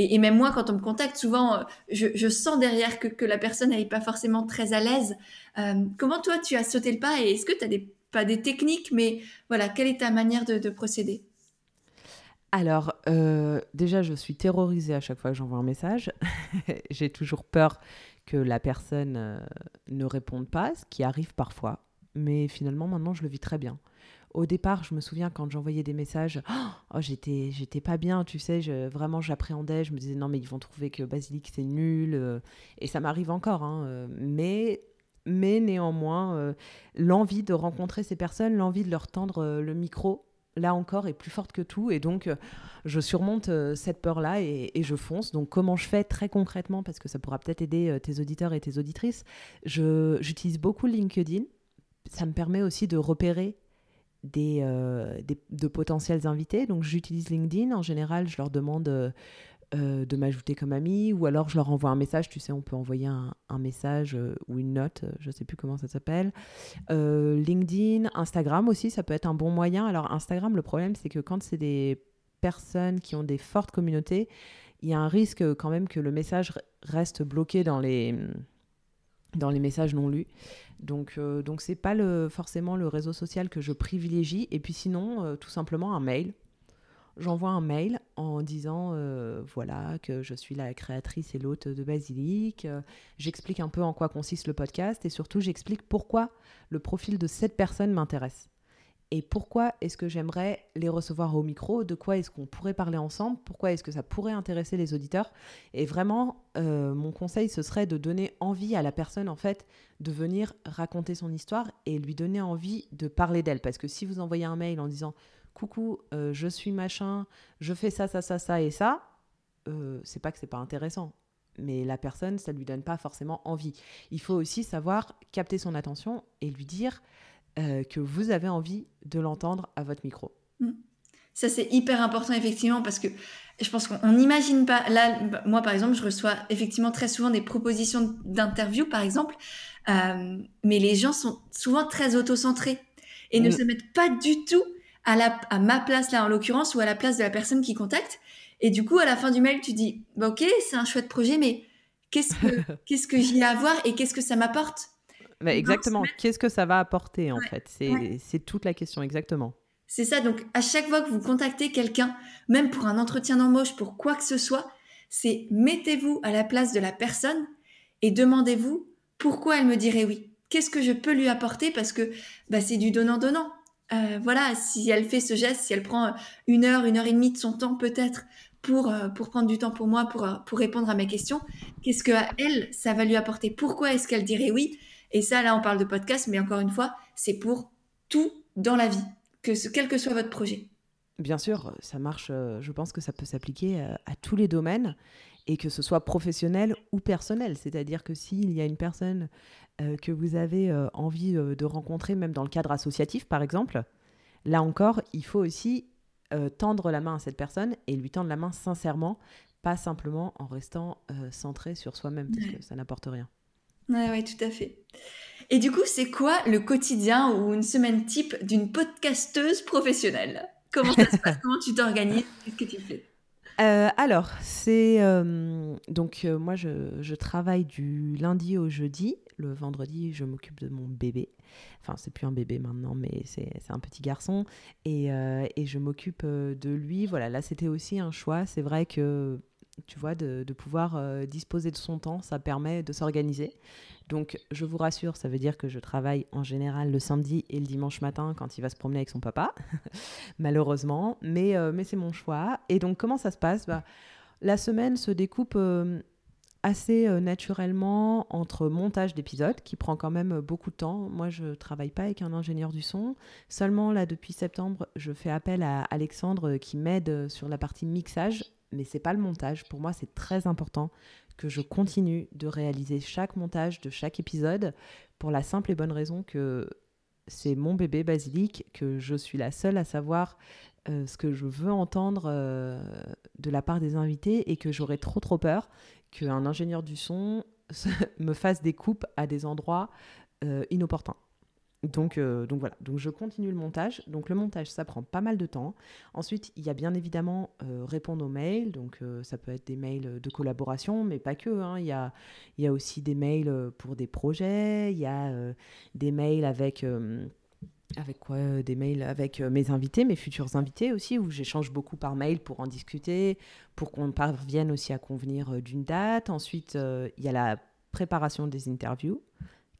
S1: Et, même moi, quand on me contacte, souvent, euh, je, sens derrière que, la personne n'est pas forcément très à l'aise. Euh, comment toi, tu as sauté le pas et est-ce que tu as des, pas des techniques, mais voilà, quelle est ta manière de, procéder?
S2: Alors, euh, déjà, je suis terrorisée à chaque fois que j'envoie un message. J'ai toujours peur que la personne euh, ne réponde pas, ce qui arrive parfois. Mais finalement, maintenant, je le vis très bien. Au départ, je me souviens quand j'envoyais des messages, oh, j'étais, j'étais pas bien, tu sais, vraiment j'appréhendais, je me disais non mais ils vont trouver que Basilic c'est nul, euh, et ça m'arrive encore, hein, mais mais néanmoins, l'envie de rencontrer ces personnes, l'envie de leur tendre le micro, là encore, est plus forte que tout. Et donc, euh, je surmonte euh, cette peur-là et, je fonce. Donc, comment je fais très concrètement, parce que ça pourra peut-être aider euh, tes auditeurs et tes auditrices, j'utilise beaucoup LinkedIn. Ça me permet aussi de repérer des, de potentiels invités. Donc, j'utilise LinkedIn. En général, je leur demande de m'ajouter comme ami, ou alors je leur envoie un message, tu sais, on peut envoyer un, message euh, ou une note, euh, je sais plus comment ça s'appelle. LinkedIn, Instagram aussi, ça peut être un bon moyen. Alors Instagram, le problème, c'est que quand c'est des personnes qui ont des fortes communautés, il y a un risque quand même que le message reste bloqué dans les dans les messages non lus. Donc, donc c'est pas le, forcément le réseau social que je privilégie. Et puis sinon, tout simplement un mail j'envoie un mail en disant euh, voilà que je suis la créatrice et l'hôte de Basilic. Euh, j'explique un peu en quoi consiste le podcast et surtout j'explique pourquoi le profil de cette personne m'intéresse. Et pourquoi est-ce que j'aimerais les recevoir au micro? De quoi est-ce qu'on pourrait parler ensemble? Pourquoi est-ce que ça pourrait intéresser les auditeurs? Et vraiment, euh, mon conseil, ce serait de donner envie à la personne, en fait, de venir raconter son histoire et lui donner envie de parler d'elle. Parce que si vous envoyez un mail en disant coucou, euh, je suis machin, je fais ça, ça, ça, ça et ça, euh, c'est pas que c'est pas intéressant. Mais la personne, ça lui donne pas forcément envie. Il faut aussi savoir capter son attention et lui dire euh, que vous avez envie de l'entendre à votre micro. Mm.
S1: Ça, c'est hyper important, effectivement, parce que je pense qu'on n'imagine pas. Là, moi, par exemple, je reçois effectivement très souvent des propositions d'interview, par exemple, mais les gens sont souvent très autocentrés et ne mm. se mettent pas du tout à, la, à ma place là en l'occurrence ou à la place de la personne qui contacte. Et du coup, à la fin du mail, tu dis, bah, ok, c'est un chouette projet, mais qu'est-ce que, qu'est-ce que j'y ai à voir et qu'est-ce que ça m'apporte
S2: bah, Exactement, qu'est-ce que ça va apporter en fait? C'est, c'est toute la question, exactement.
S1: C'est ça, donc à chaque fois que vous contactez quelqu'un, même pour un entretien d'embauche, pour quoi que ce soit, c'est mettez-vous à la place de la personne et demandez-vous pourquoi elle me dirait oui. Qu'est-ce que je peux lui apporter? Parce que bah, c'est du donnant-donnant. Euh, voilà, si elle fait ce geste, si elle prend une heure, une heure et demie de son temps peut-être pour, euh, pour prendre du temps pour moi, pour, euh, pour répondre à mes questions, qu'est-ce que elle, ça va lui apporter? Pourquoi est-ce qu'elle dirait oui? Et ça, là, on parle de podcast, mais encore une fois, c'est pour tout dans la vie, que ce, quel que soit votre projet.
S2: Bien sûr, ça marche, je pense que ça peut s'appliquer à tous les domaines et que ce soit professionnel ou personnel. C'est-à-dire que s'il y a une personne euh, que vous avez euh, envie euh, de rencontrer, même dans le cadre associatif par exemple, là encore, il faut aussi tendre la main à cette personne et lui tendre la main sincèrement pas simplement en restant centré sur soi-même, parce que ça n'apporte rien.
S1: Ouais, ouais, tout à fait. Et du coup, c'est quoi le quotidien ou une semaine type d'une podcasteuse professionnelle? Comment ça se passe? Comment tu t'organises? Qu'est-ce que tu fais?
S2: Euh, alors, c'est euh, donc euh, moi je, travaille du lundi au jeudi. Le vendredi, je m'occupe de mon bébé. Enfin, c'est plus un bébé maintenant, mais c'est un petit garçon. Et, et je m'occupe de lui. Voilà, là c'était aussi un choix. C'est vrai que tu vois, de, pouvoir disposer de son temps, ça permet de s'organiser. Donc, je vous rassure, ça veut dire que je travaille en général le samedi et le dimanche matin quand il va se promener avec son papa, malheureusement, mais, euh, mais c'est mon choix. Et donc, comment ça se passe? Bah, La semaine se découpe euh, assez naturellement entre montage d'épisodes, qui prend quand même beaucoup de temps. Moi, je travaille pas avec un ingénieur du son. Seulement, là, depuis septembre, je fais appel à Alexandre qui m'aide sur la partie mixage mais c'est pas le montage. Pour moi, c'est très important que je continue de réaliser chaque montage de chaque épisode pour la simple et bonne raison que c'est mon bébé basilic, que je suis la seule à savoir euh, ce que je veux entendre euh, de la part des invités et que j'aurais trop trop peur qu'un ingénieur du son me fasse des coupes à des endroits euh, inopportuns. Donc, euh, donc voilà, donc je continue le montage. Donc le montage, ça prend pas mal de temps. Ensuite, il y a bien évidemment euh, répondre aux mails. Donc euh, ça peut être des mails de collaboration, mais pas que. Hein. Il, y a, il y a aussi des mails pour des projets. Il y a des mails avec... avec quoi Des mails avec mes invités, mes futurs invités aussi, où j'échange beaucoup par mail pour en discuter, pour qu'on parvienne aussi à convenir d'une date. Ensuite, il y a la préparation des interviews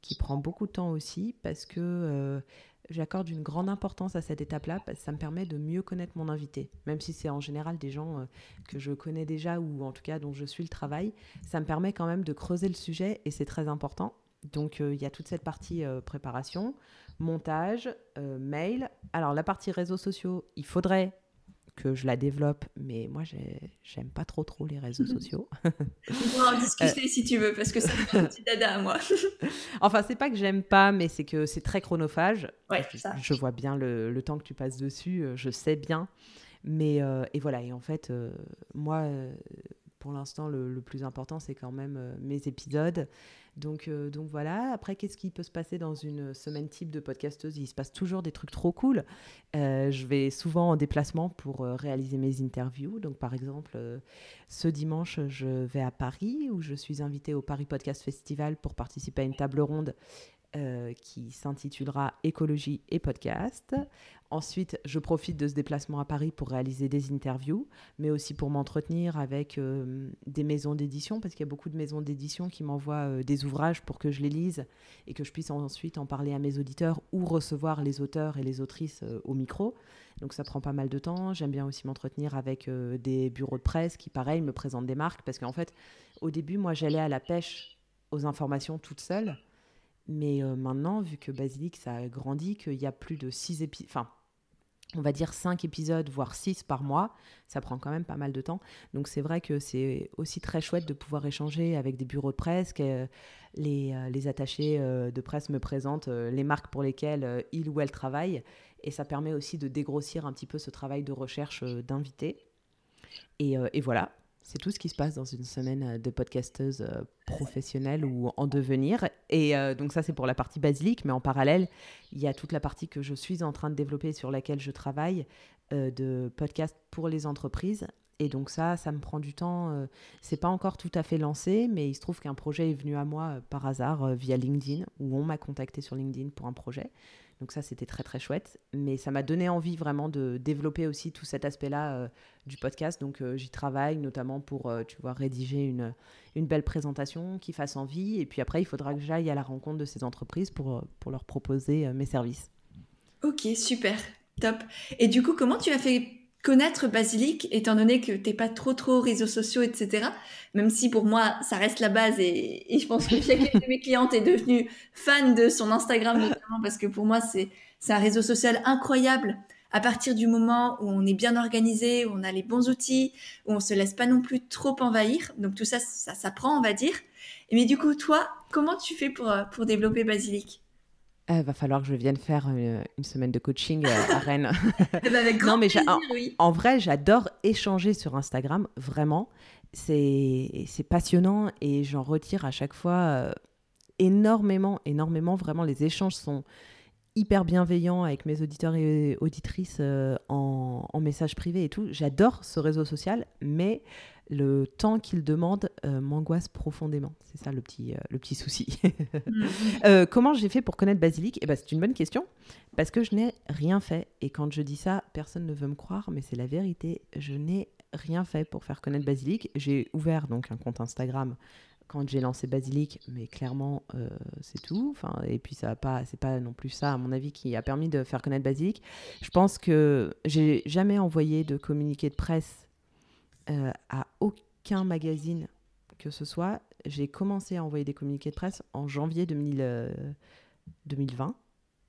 S2: qui prend beaucoup de temps aussi parce que euh, j'accorde une grande importance à cette étape-là parce que ça me permet de mieux connaître mon invité. Même si c'est en général des gens euh, que je connais déjà ou en tout cas dont je suis le travail, ça me permet quand même de creuser le sujet et c'est très important. Donc euh, il y a toute cette partie préparation, montage, mail. Alors la partie réseaux sociaux, il faudrait que je la développe, mais moi, j'aime pas trop trop les réseaux sociaux.
S1: On pourra en discuter si tu veux, parce que ça me un petit dada à moi.
S2: enfin, c'est pas que j'aime pas, mais c'est que c'est très chronophage.
S1: Ouais, ça.
S2: Je vois bien le, le, temps que tu passes dessus, euh, je sais bien. Mais, euh, et voilà, et en fait, euh, moi, pour l'instant, le, le, plus important, c'est quand même mes épisodes. Donc, euh, donc voilà. Après, qu'est-ce qui peut se passer dans une semaine type de podcasteuse? Il se passe toujours des trucs trop cool. Euh, je vais souvent en déplacement pour euh, réaliser mes interviews. Donc, par exemple, ce dimanche, je vais à Paris où je suis invitée au Paris Podcast Festival pour participer à une table ronde qui s'intitulera Écologie et podcast. Ensuite, je profite de ce déplacement à Paris pour réaliser des interviews, mais aussi pour m'entretenir avec euh, des maisons d'édition, parce qu'il y a beaucoup de maisons d'édition qui m'envoient euh, des ouvrages pour que je les lise et que je puisse ensuite en parler à mes auditeurs ou recevoir les auteurs et les autrices euh, au micro. Donc ça prend pas mal de temps. J'aime bien aussi m'entretenir avec des bureaux de presse qui, pareil, me présentent des marques, parce qu'en fait, au début, moi, j'allais à la pêche aux informations toute seule. Mais maintenant, vu que Basilic, ça a grandi, qu'il y a plus de six épisodes, enfin, on va dire 5 épisodes, voire 6 par mois. Ça prend quand même pas mal de temps. Donc c'est vrai que c'est aussi très chouette de pouvoir échanger avec des bureaux de presse, que euh, les, euh, les, attachés euh, de presse me présentent les marques pour lesquelles ils ou elles travaillent. Et ça permet aussi de dégrossir un petit peu ce travail de recherche d'invités. Et, voilà, c'est tout ce qui se passe dans une semaine euh, de podcasteuse euh, professionnelle ou en devenir. Et euh, donc ça, c'est pour la partie basilique, mais en parallèle, il y a toute la partie que je suis en train de développer sur laquelle je travaille de podcast pour les entreprises. Et donc ça, ça me prend du temps. c'est pas encore tout à fait lancé, mais il se trouve qu'un projet est venu à moi par hasard via LinkedIn, où on m'a contacté sur LinkedIn pour un projet. Donc ça, c'était très très chouette. Mais ça m'a donné envie vraiment de développer aussi tout cet aspect-là euh, du podcast. Donc euh, j'y travaille notamment pour, euh, tu vois, rédiger une, belle présentation qui fasse envie. Et puis après, il faudra que j'aille à la rencontre de ces entreprises pour, pour leur proposer mes services.
S1: Ok, super, top. Et du coup, comment tu as fait connaître Basilic, étant donné que t'es pas trop trop réseaux sociaux, etc. Même si pour moi, ça reste la base et, je pense que chacune de mes clientes est devenue fan de son Instagram notamment parce que pour moi, c'est un réseau social incroyable. À partir du moment où on est bien organisé, où on a les bons outils, où on se laisse pas non plus trop envahir. Donc tout ça, ça s'apprend, on va dire. Mais du coup, toi, comment tu fais pour, pour développer Basilic?
S2: Il va falloir que je vienne faire une, semaine de coaching à Rennes.
S1: Eh ben, avec grand non, mais plaisir,
S2: en,
S1: oui.
S2: en vrai, j'adore échanger sur Instagram, vraiment. C'est passionnant et j'en retire à chaque fois énormément, énormément. Vraiment, les échanges sont hyper bienveillants avec mes auditeurs et auditrices euh, en, en message privé et tout. J'adore ce réseau social, mais le temps qu'il demande euh, m'angoisse profondément. C'est ça le petit, euh, le petit souci. Mhm. comment j'ai fait pour connaître Basilic? Eh ben, C'est une bonne question, parce que je n'ai rien fait. Et quand je dis ça, personne ne veut me croire, mais c'est la vérité. Je n'ai rien fait pour faire connaître Basilic. J'ai ouvert donc un compte Instagram quand j'ai lancé Basilic, mais clairement, euh, c'est tout. Enfin, et puis, ça pas, c'est pas non plus ça, à mon avis, qui a permis de faire connaître Basilic. Je pense que j'ai jamais envoyé de communiqué de presse euh, à aucun magazine que ce soit. J'ai commencé à envoyer des communiqués de presse en janvier 2000, 2020. Euh,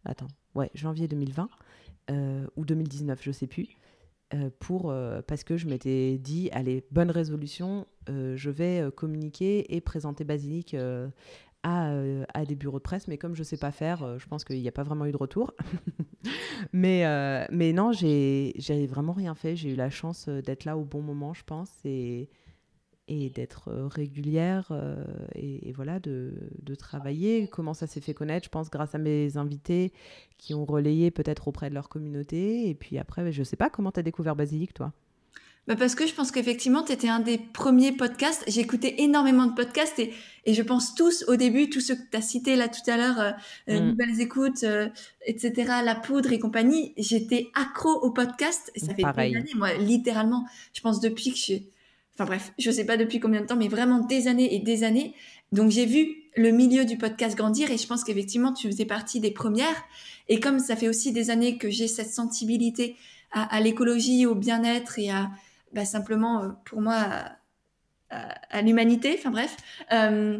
S2: Attends, ouais, janvier 2020 ou 2019, je sais plus. Euh, pour, euh, parce que je m'étais dit, allez, bonne résolution, euh, je vais communiquer et présenter Basilic à, à, des bureaux de presse, mais comme je ne sais pas faire, je pense qu'il n'y a pas vraiment eu de retour. mais, mais non, j'ai vraiment rien fait. J'ai eu la chance d'être là au bon moment, je pense. Et, et d'être euh, régulière euh, et, voilà de, de, travailler. Comment ça s'est fait connaître Je pense grâce à mes invités qui ont relayé peut-être auprès de leur communauté. Et puis après, je sais pas comment tu as découvert Basilic, toi?
S1: Bah parce que je pense qu'effectivement, tu étais un des premiers podcasts. J'écoutais énormément de podcasts et, et, je pense tous au début, tous ceux que tu as cités là tout à l'heure, euh, mm. Nouvelles écoutes, etc., La Poudre et compagnie, j'étais accro au podcast. Et ça fait des années, moi, littéralement, je pense depuis que je, Enfin bref, je ne sais pas depuis combien de temps, mais vraiment des années et des années. Donc j'ai vu le milieu du podcast grandir et je pense qu'effectivement tu faisais partie des premières. Et comme ça fait aussi des années que j'ai cette sensibilité à, l'écologie, au bien-être et à bah, simplement euh, pour moi à, l'humanité, enfin bref, euh,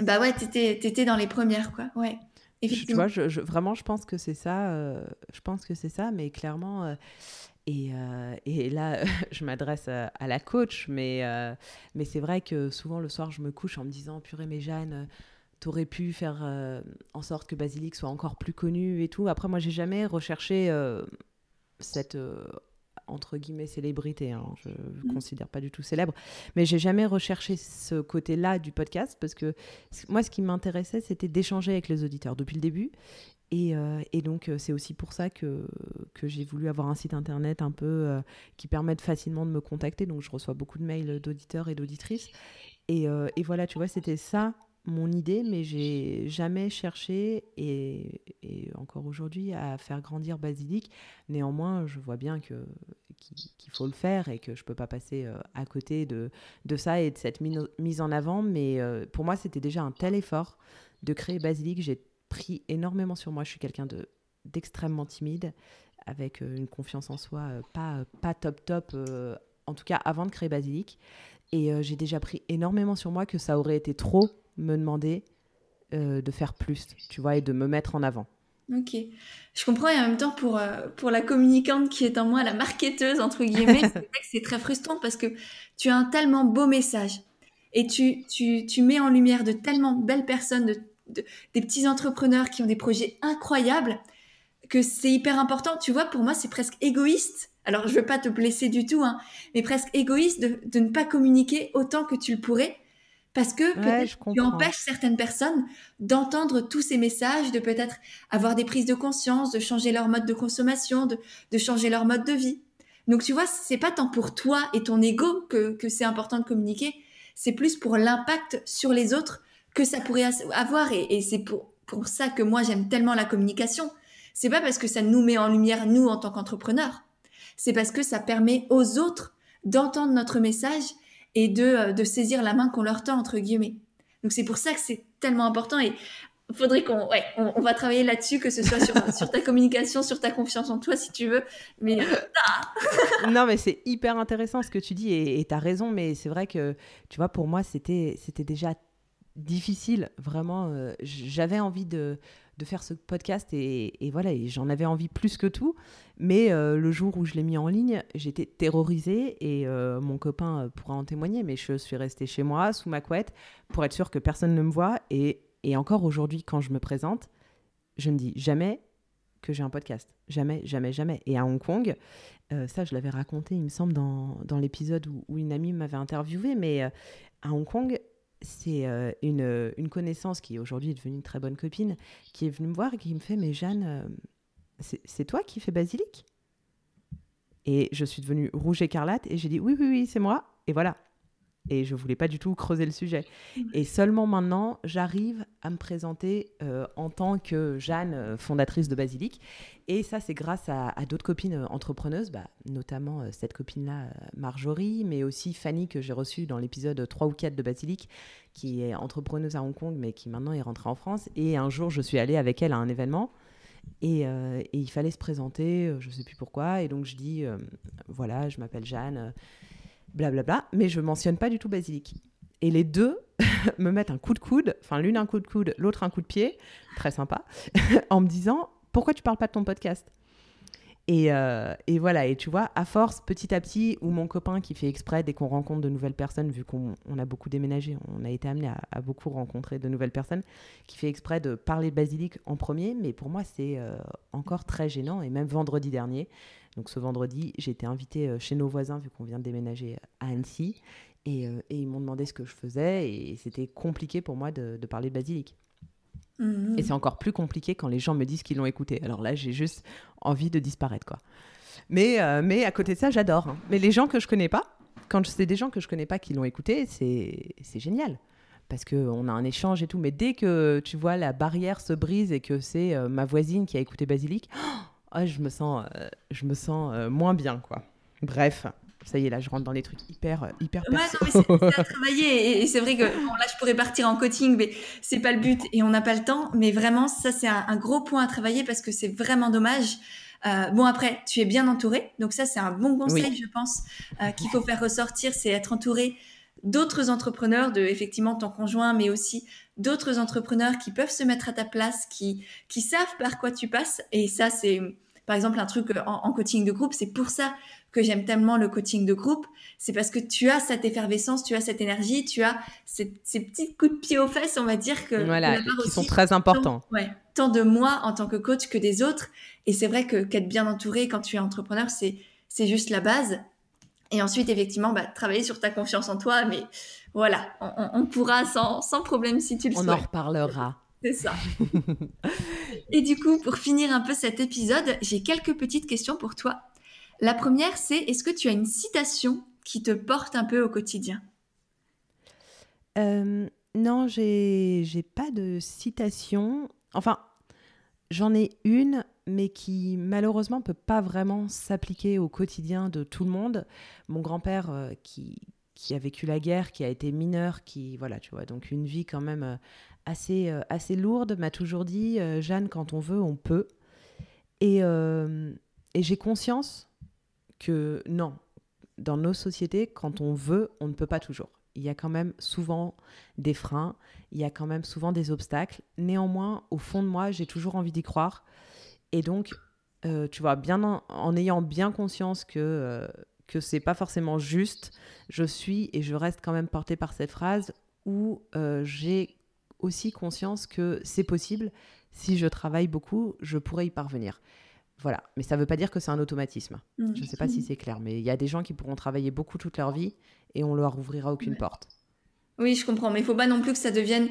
S1: bah ouais, t'étais étais dans les premières quoi. Ouais.
S2: Tu vois, je, vraiment, je pense que c'est ça. Euh, je pense que c'est ça, mais clairement, et, euh, et, là, je m'adresse à, la coach, mais, mais c'est vrai que souvent le soir, je me couche en me disant Purée, mais Jeanne, t'aurais pu faire en sorte que Basilic soit encore plus connu et tout. Après, moi, j'ai jamais recherché cette entre guillemets célébrité, hein. je ne mmh. considère pas du tout célèbre, mais j'ai jamais recherché ce côté-là du podcast parce que moi ce qui m'intéressait c'était d'échanger avec les auditeurs depuis le début euh, et, donc, euh, c'est aussi pour ça que, que j'ai voulu avoir un site internet un peu euh, qui permette facilement de me contacter. Donc, je reçois beaucoup de mails d'auditeurs et d'auditrices. Et, et, voilà, tu vois, c'était ça mon idée, mais j'ai jamais cherché, et, encore aujourd'hui, à faire grandir Basilic. Néanmoins, je vois bien que qu'il faut le faire et que je peux pas passer à côté de, de ça et de cette mise en avant. Mais pour moi, c'était déjà un tel effort de créer Basilic. J'ai pris énormément sur moi. Je suis quelqu'un de d'extrêmement timide, avec euh, une confiance en soi euh, pas, euh, pas top top, en tout cas avant de créer Basilic. Et j'ai déjà pris énormément sur moi que ça aurait été trop me demander de faire plus, tu vois, et de me mettre en avant.
S1: Ok, je comprends et en même temps pour, pour la communicante qui est en moi, la marketeuse entre guillemets, c'est très frustrant parce que tu as un tellement beau message et tu, tu, tu mets en lumière de tellement belles personnes, de des petits entrepreneurs qui ont des projets incroyables, que c'est hyper important. Tu vois, pour moi, c'est presque égoïste. Alors, je veux pas te blesser du tout, hein, mais presque égoïste de, ne pas communiquer autant que tu le pourrais, parce que tu empêches certaines personnes d'entendre tous ces messages, de peut-être avoir des prises de conscience, de changer leur mode de consommation, de, changer leur mode de vie. Donc, tu vois, c'est pas tant pour toi et ton ego que, que c'est important de communiquer, c'est plus pour l'impact sur les autres que ça pourrait avoir. Et, c'est pour, pour ça que moi, j'aime tellement la communication. C'est pas parce que ça nous met en lumière, nous, en tant qu'entrepreneurs. C'est parce que ça permet aux autres d'entendre notre message et de, euh, de saisir la main qu'on leur tend, entre guillemets. Donc, c'est pour ça que c'est tellement important. Et faudrait qu'on ouais, on, va travailler là-dessus, que ce soit sur, sur, ta communication, sur ta confiance en toi, si tu veux. Mais euh,
S2: ah. non, mais c'est hyper intéressant ce que tu dis et tu as raison. Mais c'est vrai que, tu vois, pour moi, c'était déjà difficile, vraiment. Euh, j'avais envie de, de, faire ce podcast et, voilà, et j'en avais envie plus que tout. Mais euh, le jour où je l'ai mis en ligne, j'étais terrorisée et euh, mon copain pourra en témoigner, mais je suis restée chez moi, sous ma couette, pour être sûre que personne ne me voit. Et, et encore aujourd'hui, quand je me présente, je ne dis jamais que j'ai un podcast. Jamais, jamais, jamais. Et à Hong Kong, euh, ça, je l'avais raconté, il me semble, dans, l'épisode où, une amie m'avait interviewé, mais euh, à Hong Kong, c'est euh, une, une, connaissance qui aujourd'hui est devenue une très bonne copine, qui est venue me voir et qui me fait Mais Jeanne, c'est toi qui fais basilic? Et je suis devenue rouge écarlate et j'ai dit Oui, oui, oui, c'est moi. Et voilà, et je voulais pas du tout creuser le sujet. Et seulement maintenant, j'arrive à me présenter euh, en tant que Jeanne, euh, fondatrice de Basilic. Et ça, c'est grâce à, d'autres copines euh, entrepreneuses, bah, notamment cette copine-là, Marjorie, mais aussi Fanny, que j'ai reçue dans l'épisode 3 ou 4 de Basilic, qui est entrepreneuse à Hong Kong, mais qui maintenant est rentrée en France. Et un jour, je suis allée avec elle à un événement. Et, et il fallait se présenter, je ne sais plus pourquoi. Et donc, je dis, voilà, je m'appelle Jeanne blablabla, mais je mentionne pas du tout basilic. Et les deux me mettent un coup de coude, enfin l'une un coup de coude, l'autre un coup de pied, très sympa, en me disant pourquoi tu parles pas de ton podcast? Et, euh, et, voilà, et tu vois, à force, petit à petit, ou mon copain qui fait exprès dès qu'on rencontre de nouvelles personnes, vu qu'on a beaucoup déménagé, on a été amené à, beaucoup rencontrer de nouvelles personnes, qui fait exprès de parler de basilic en premier, mais pour moi, c'est euh, encore très gênant. Et même vendredi dernier, donc ce vendredi, j'ai été invitée euh, chez nos voisins, vu qu'on vient de déménager à Annecy, et, et ils m'ont demandé ce que je faisais, et c'était compliqué pour moi de, de parler de basilic. Mhm. Et c'est encore plus compliqué quand les gens me disent qu'ils l'ont écouté. Alors là, j'ai juste envie de disparaître, quoi. Mais, euh, mais à côté de ça, j'adore. Hein. Mais les gens que je connais pas, quand c'est des gens que je connais pas qui l'ont écouté, c'est génial. Parce qu'on a un échange et tout. Mais dès que tu vois la barrière se brise et que c'est euh, ma voisine qui a écouté Basilic, oh, je me sens, euh, je me sens moins bien, quoi. Bref. Ça y est, là, je rentre dans des trucs hyper, euh, hyper perso.
S1: Ouais, non, mais c'est à travailler. Et, c'est vrai que bon, là, je pourrais partir en coaching, mais c'est pas le but et on n'a pas le temps. Mais vraiment, ça, c'est un, gros point à travailler parce que c'est vraiment dommage. Euh, bon, après, tu es bien entouré. Donc ça, c'est un bon conseil, je pense, euh, qu'il faut faire ressortir, c'est être entouré d'autres entrepreneurs, de effectivement ton conjoint, mais aussi d'autres entrepreneurs qui peuvent se mettre à ta place, qui, qui savent par quoi tu passes. Et ça, c'est par exemple un truc en, en coaching de groupe. C'est pour ça que j'aime tellement le coaching de groupe, c'est parce que tu as cette effervescence, tu as cette énergie, tu as ces, petits coups de pied aux fesses, on va dire que
S2: voilà, qui sont très importants.
S1: Tant, ouais, tant de moi en tant que coach que des autres. Et c'est vrai que qu'être bien entouré quand tu es entrepreneur, c'est c'est juste la base. Et ensuite, effectivement, bah, travailler sur ta confiance en toi. Mais voilà, on, pourra sans, sans, problème si tu le
S2: on
S1: souhaites.
S2: On en reparlera.
S1: C'est ça. Et du coup, pour finir un peu cet épisode, j'ai quelques petites questions pour toi. La première, c'est est-ce que tu as une citation qui te porte un peu au quotidien?
S2: Euh, Non, j'ai pas de citation. Enfin, j'en ai une, mais qui malheureusement peut pas vraiment s'appliquer au quotidien de tout le monde. Mon grand-père, euh, qui, qui a vécu la guerre, qui a été mineur, qui voilà, tu vois, donc une vie quand même euh, assez euh, assez lourde, m'a toujours dit Jeanne, quand on veut, on peut. Et, et j'ai conscience que non, dans nos sociétés, quand on veut, on ne peut pas toujours. Il y a quand même souvent des freins, il y a quand même souvent des obstacles. Néanmoins, au fond de moi, j'ai toujours envie d'y croire. Et donc, euh, tu vois, bien en, ayant bien conscience que, euh, que c'est pas forcément juste, je suis et je reste quand même portée par cette phrase où euh, j'ai aussi conscience que c'est possible. Si je travaille beaucoup, je pourrais y parvenir. Voilà, mais ça ne veut pas dire que c'est un automatisme. Mm. Je ne sais pas si c'est clair, mais il y a des gens qui pourront travailler beaucoup toute leur vie et on leur ouvrira aucune porte.
S1: Oui, je comprends, mais il faut pas non plus que ça devienne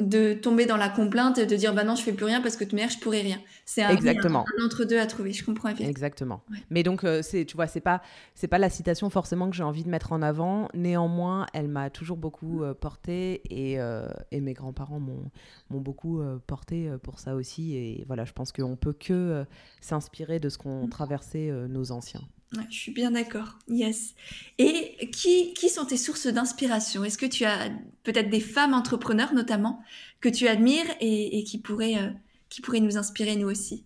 S1: de, tomber dans la complainte et de dire bah non, je fais plus rien parce que de manière je pourrais rien. C'est un,
S2: Exactement.
S1: entre deux à trouver. Je comprends effectivement.
S2: Exactement. Mais donc euh, c'est, tu vois, c'est pas c'est pas la citation forcément que j'ai envie de mettre en avant. Néanmoins, elle m'a toujours beaucoup euh, portée et, euh, et, mes grands-parents m'ont m'ont beaucoup porté pour ça aussi. Et voilà, je pense qu'on peut que s'inspirer de ce qu'ont mm. traversé nos anciens
S1: je suis bien d'accord. Yes. Et qui, qui sont tes sources d'inspiration? Est-ce que tu as peut-être des femmes entrepreneurs notamment que tu admires et, qui, pourraient, euh, qui pourraient nous inspirer nous aussi?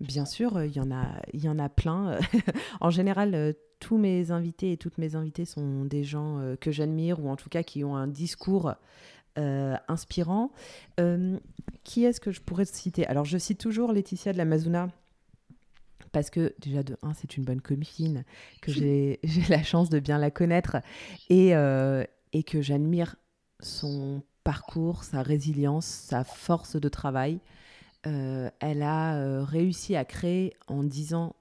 S2: Bien sûr, il y en a, il y en a plein. en général, euh, tous mes invités et toutes mes invitées sont des gens euh, que j'admire ou en tout cas qui ont un discours inspirant. qui est-ce que je pourrais citer? Alors, je cite toujours Laetitia de la Mazuna parce que déjà de un, c'est une bonne copine, que j'ai la chance de bien la connaître et, euh, et que j'admire son parcours, sa résilience, sa force de travail. elle a réussi à créer en 10 ans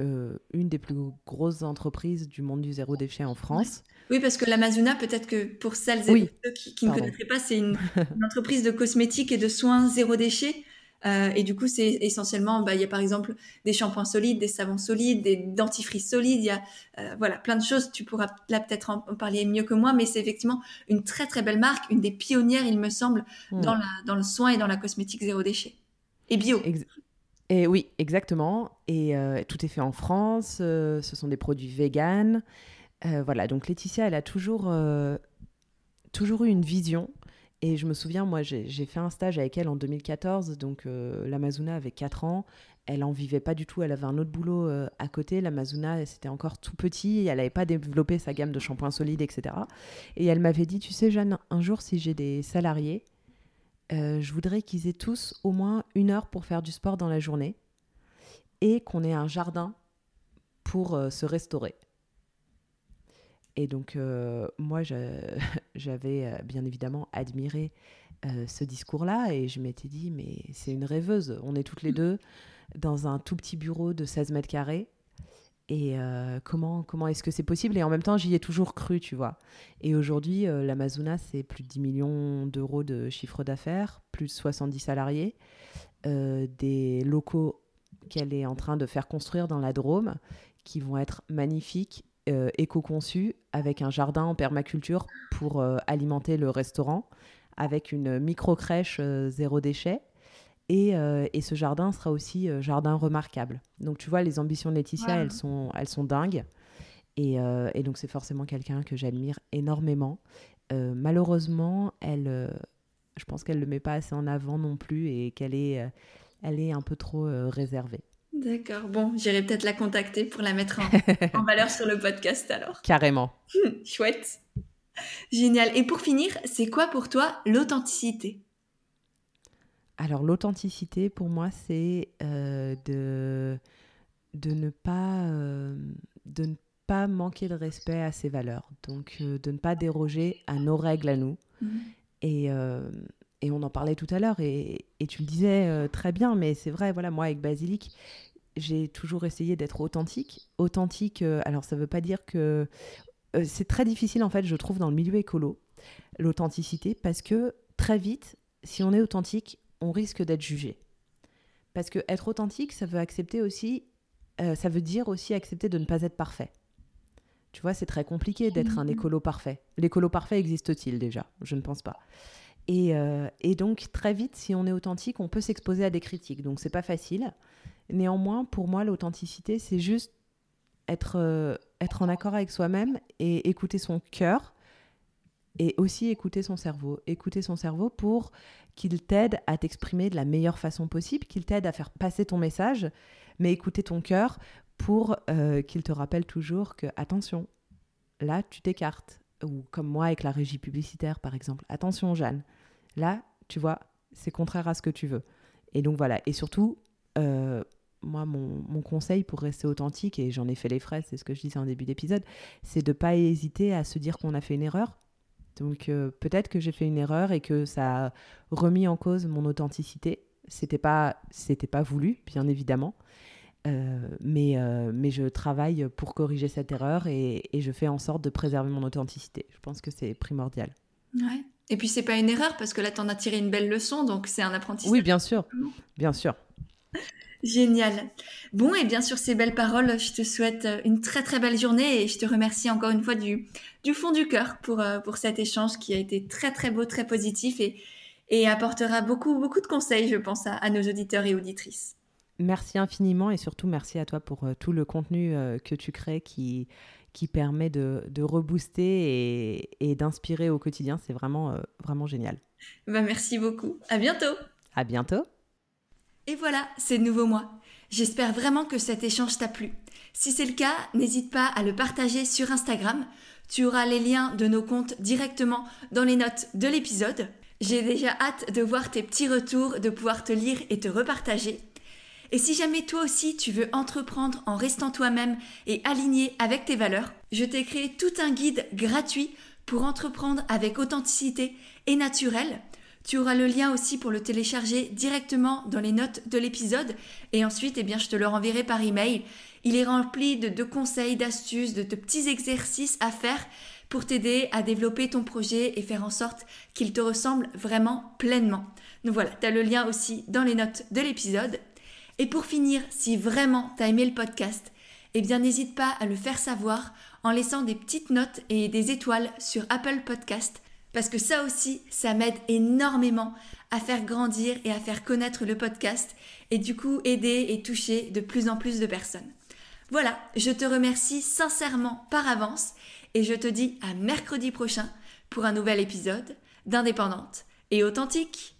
S2: une des plus grosses entreprises du monde du zéro déchet en France.
S1: Oui, parce que l'Amazona, peut-être que pour celles et ceux qui, ne connaîtraient pas, c'est une, entreprise de cosmétiques et de soins zéro déchet. Euh, et du coup, c'est essentiellement, bah, il y a par exemple des shampoings solides, des savons solides, des dentifrices solides, il y a euh, voilà, plein de choses. Tu pourras là peut-être en, parler mieux que moi, mais c'est effectivement une très très belle marque, une des pionnières, il me semble, hmm. dans, la, dans le soin et dans la cosmétique zéro déchet. Et bio.
S2: et oui, exactement. Et euh, tout est fait en France, ce sont des produits véganes. voilà, donc Laetitia, elle a toujours, toujours eu une vision et je me souviens, moi, j'ai fait un stage avec elle en 2014. Donc, euh, l'Amazona avait 4 ans. Elle en vivait pas du tout. Elle avait un autre boulot euh, à côté. L'Amazona, c'était encore tout petit. Elle n'avait pas développé sa gamme de shampoings solides, etc. Et elle m'avait dit Tu sais, Jeanne, un jour, si j'ai des salariés, euh, je voudrais qu'ils aient tous au moins une heure pour faire du sport dans la journée et qu'on ait un jardin pour se restaurer. Et donc, euh, moi, j'avais euh, bien évidemment admiré euh, ce discours-là et je m'étais dit, mais c'est une rêveuse. On est toutes les deux dans un tout petit bureau de 16 mètres carrés. Et comment, comment est-ce que c'est possible? Et en même temps, j'y ai toujours cru, tu vois. Et aujourd'hui, l'Amazona, c'est plus de 10 millions d'euros de chiffre d'affaires, plus de 70 salariés, des locaux qu'elle est en train de faire construire dans la Drôme, qui vont être magnifiques euh, éco-conçu avec un jardin en permaculture pour euh, alimenter le restaurant, avec une micro-crèche euh, zéro déchet. Et, et, ce jardin sera aussi jardin remarquable. Donc tu vois, les ambitions de Laetitia, elles, sont, elles sont dingues. Et, et donc c'est forcément quelqu'un que j'admire énormément. malheureusement, elle, je pense qu'elle ne le met pas assez en avant non plus et qu'elle est, elle est un peu trop réservée.
S1: D'accord, bon, j'irai peut-être la contacter pour la mettre en, valeur sur le podcast alors.
S2: Carrément.
S1: Chouette. Génial. Et pour finir, c'est quoi pour toi l'authenticité?
S2: Alors l'authenticité pour moi, c'est euh, de, de, ne pas, euh, de ne pas manquer de respect à ses valeurs. Donc euh, de ne pas déroger à nos règles à nous. Mhm. Et, et on en parlait tout à l'heure, et, et, tu le disais très bien, mais c'est vrai, voilà, moi avec Basilic, j'ai toujours essayé d'être authentique. Authentique, euh, alors ça ne veut pas dire que... Euh, c'est très difficile en fait, je trouve, dans le milieu écolo, l'authenticité, parce que très vite, si on est authentique, on risque d'être jugé. Parce que être authentique, ça veut accepter aussi, euh, ça veut dire aussi accepter de ne pas être parfait. Tu vois, c'est très compliqué d'être un écolo parfait. L'écolo parfait existe-t-il déjà? Je ne pense pas. Et, et, donc très vite, si on est authentique, on peut s'exposer à des critiques. Donc c'est pas facile. Néanmoins, pour moi, l'authenticité, c'est juste être, euh, être en accord avec soi-même et écouter son cœur et aussi écouter son cerveau. Écouter son cerveau pour qu'il t'aide à t'exprimer de la meilleure façon possible, qu'il t'aide à faire passer ton message, mais écouter ton cœur pour euh, qu'il te rappelle toujours que, attention, là, tu t'écartes. Ou comme moi avec la régie publicitaire, par exemple. Attention, Jeanne, là, tu vois, c'est contraire à ce que tu veux. Et donc voilà. Et surtout, euh, moi, mon, conseil pour rester authentique, et j'en ai fait les frais, c'est ce que je disais en début d'épisode, c'est de ne pas hésiter à se dire qu'on a fait une erreur. Donc euh, peut-être que j'ai fait une erreur et que ça a remis en cause mon authenticité. C'était pas, c'était pas voulu, bien évidemment. Euh, mais, mais je travaille pour corriger cette erreur et, et, je fais en sorte de préserver mon authenticité. Je pense que c'est primordial.
S1: Ouais. Et puis c'est pas une erreur parce que là tu en as tiré une belle leçon, donc c'est un apprentissage.
S2: Oui, bien sûr, bien sûr.
S1: Génial. Bon, et bien sûr, ces belles paroles, je te souhaite euh, une très très belle journée et je te remercie encore une fois du, du fond du cœur pour, euh, pour cet échange qui a été très très beau, très positif et, et apportera beaucoup beaucoup de conseils, je pense, à, nos auditeurs et auditrices.
S2: Merci infiniment et surtout merci à toi pour euh, tout le contenu que tu crées qui, qui permet de, de rebooster et, et d'inspirer au quotidien. C'est vraiment, vraiment génial.
S1: Bah, merci beaucoup. À bientôt.
S2: À bientôt.
S1: Et voilà, c'est de nouveau moi. J'espère vraiment que cet échange t'a plu. Si c'est le cas, n'hésite pas à le partager sur Instagram. Tu auras les liens de nos comptes directement dans les notes de l'épisode. J'ai déjà hâte de voir tes petits retours, de pouvoir te lire et te repartager. Et si jamais toi aussi tu veux entreprendre en restant toi-même et aligné avec tes valeurs, je t'ai créé tout un guide gratuit pour entreprendre avec authenticité et naturel Tu auras le lien aussi pour le télécharger directement dans les notes de l'épisode et ensuite eh bien, je te le renverrai par email. Il est rempli de, conseils, d'astuces, de, de petits exercices à faire pour t'aider à développer ton projet et faire en sorte qu'il te ressemble vraiment pleinement. Donc voilà, tu as le lien aussi dans les notes de l'épisode. Et pour finir, si vraiment tu as aimé le podcast, eh bien n'hésite pas à le faire savoir en laissant des petites notes et des étoiles sur Apple Podcast parce que ça aussi, ça m'aide énormément à faire grandir et à faire connaître le podcast et du coup aider et toucher de plus en plus de personnes. Voilà, je te remercie sincèrement par avance et je te dis à mercredi prochain pour un nouvel épisode d'Indépendante et authentique.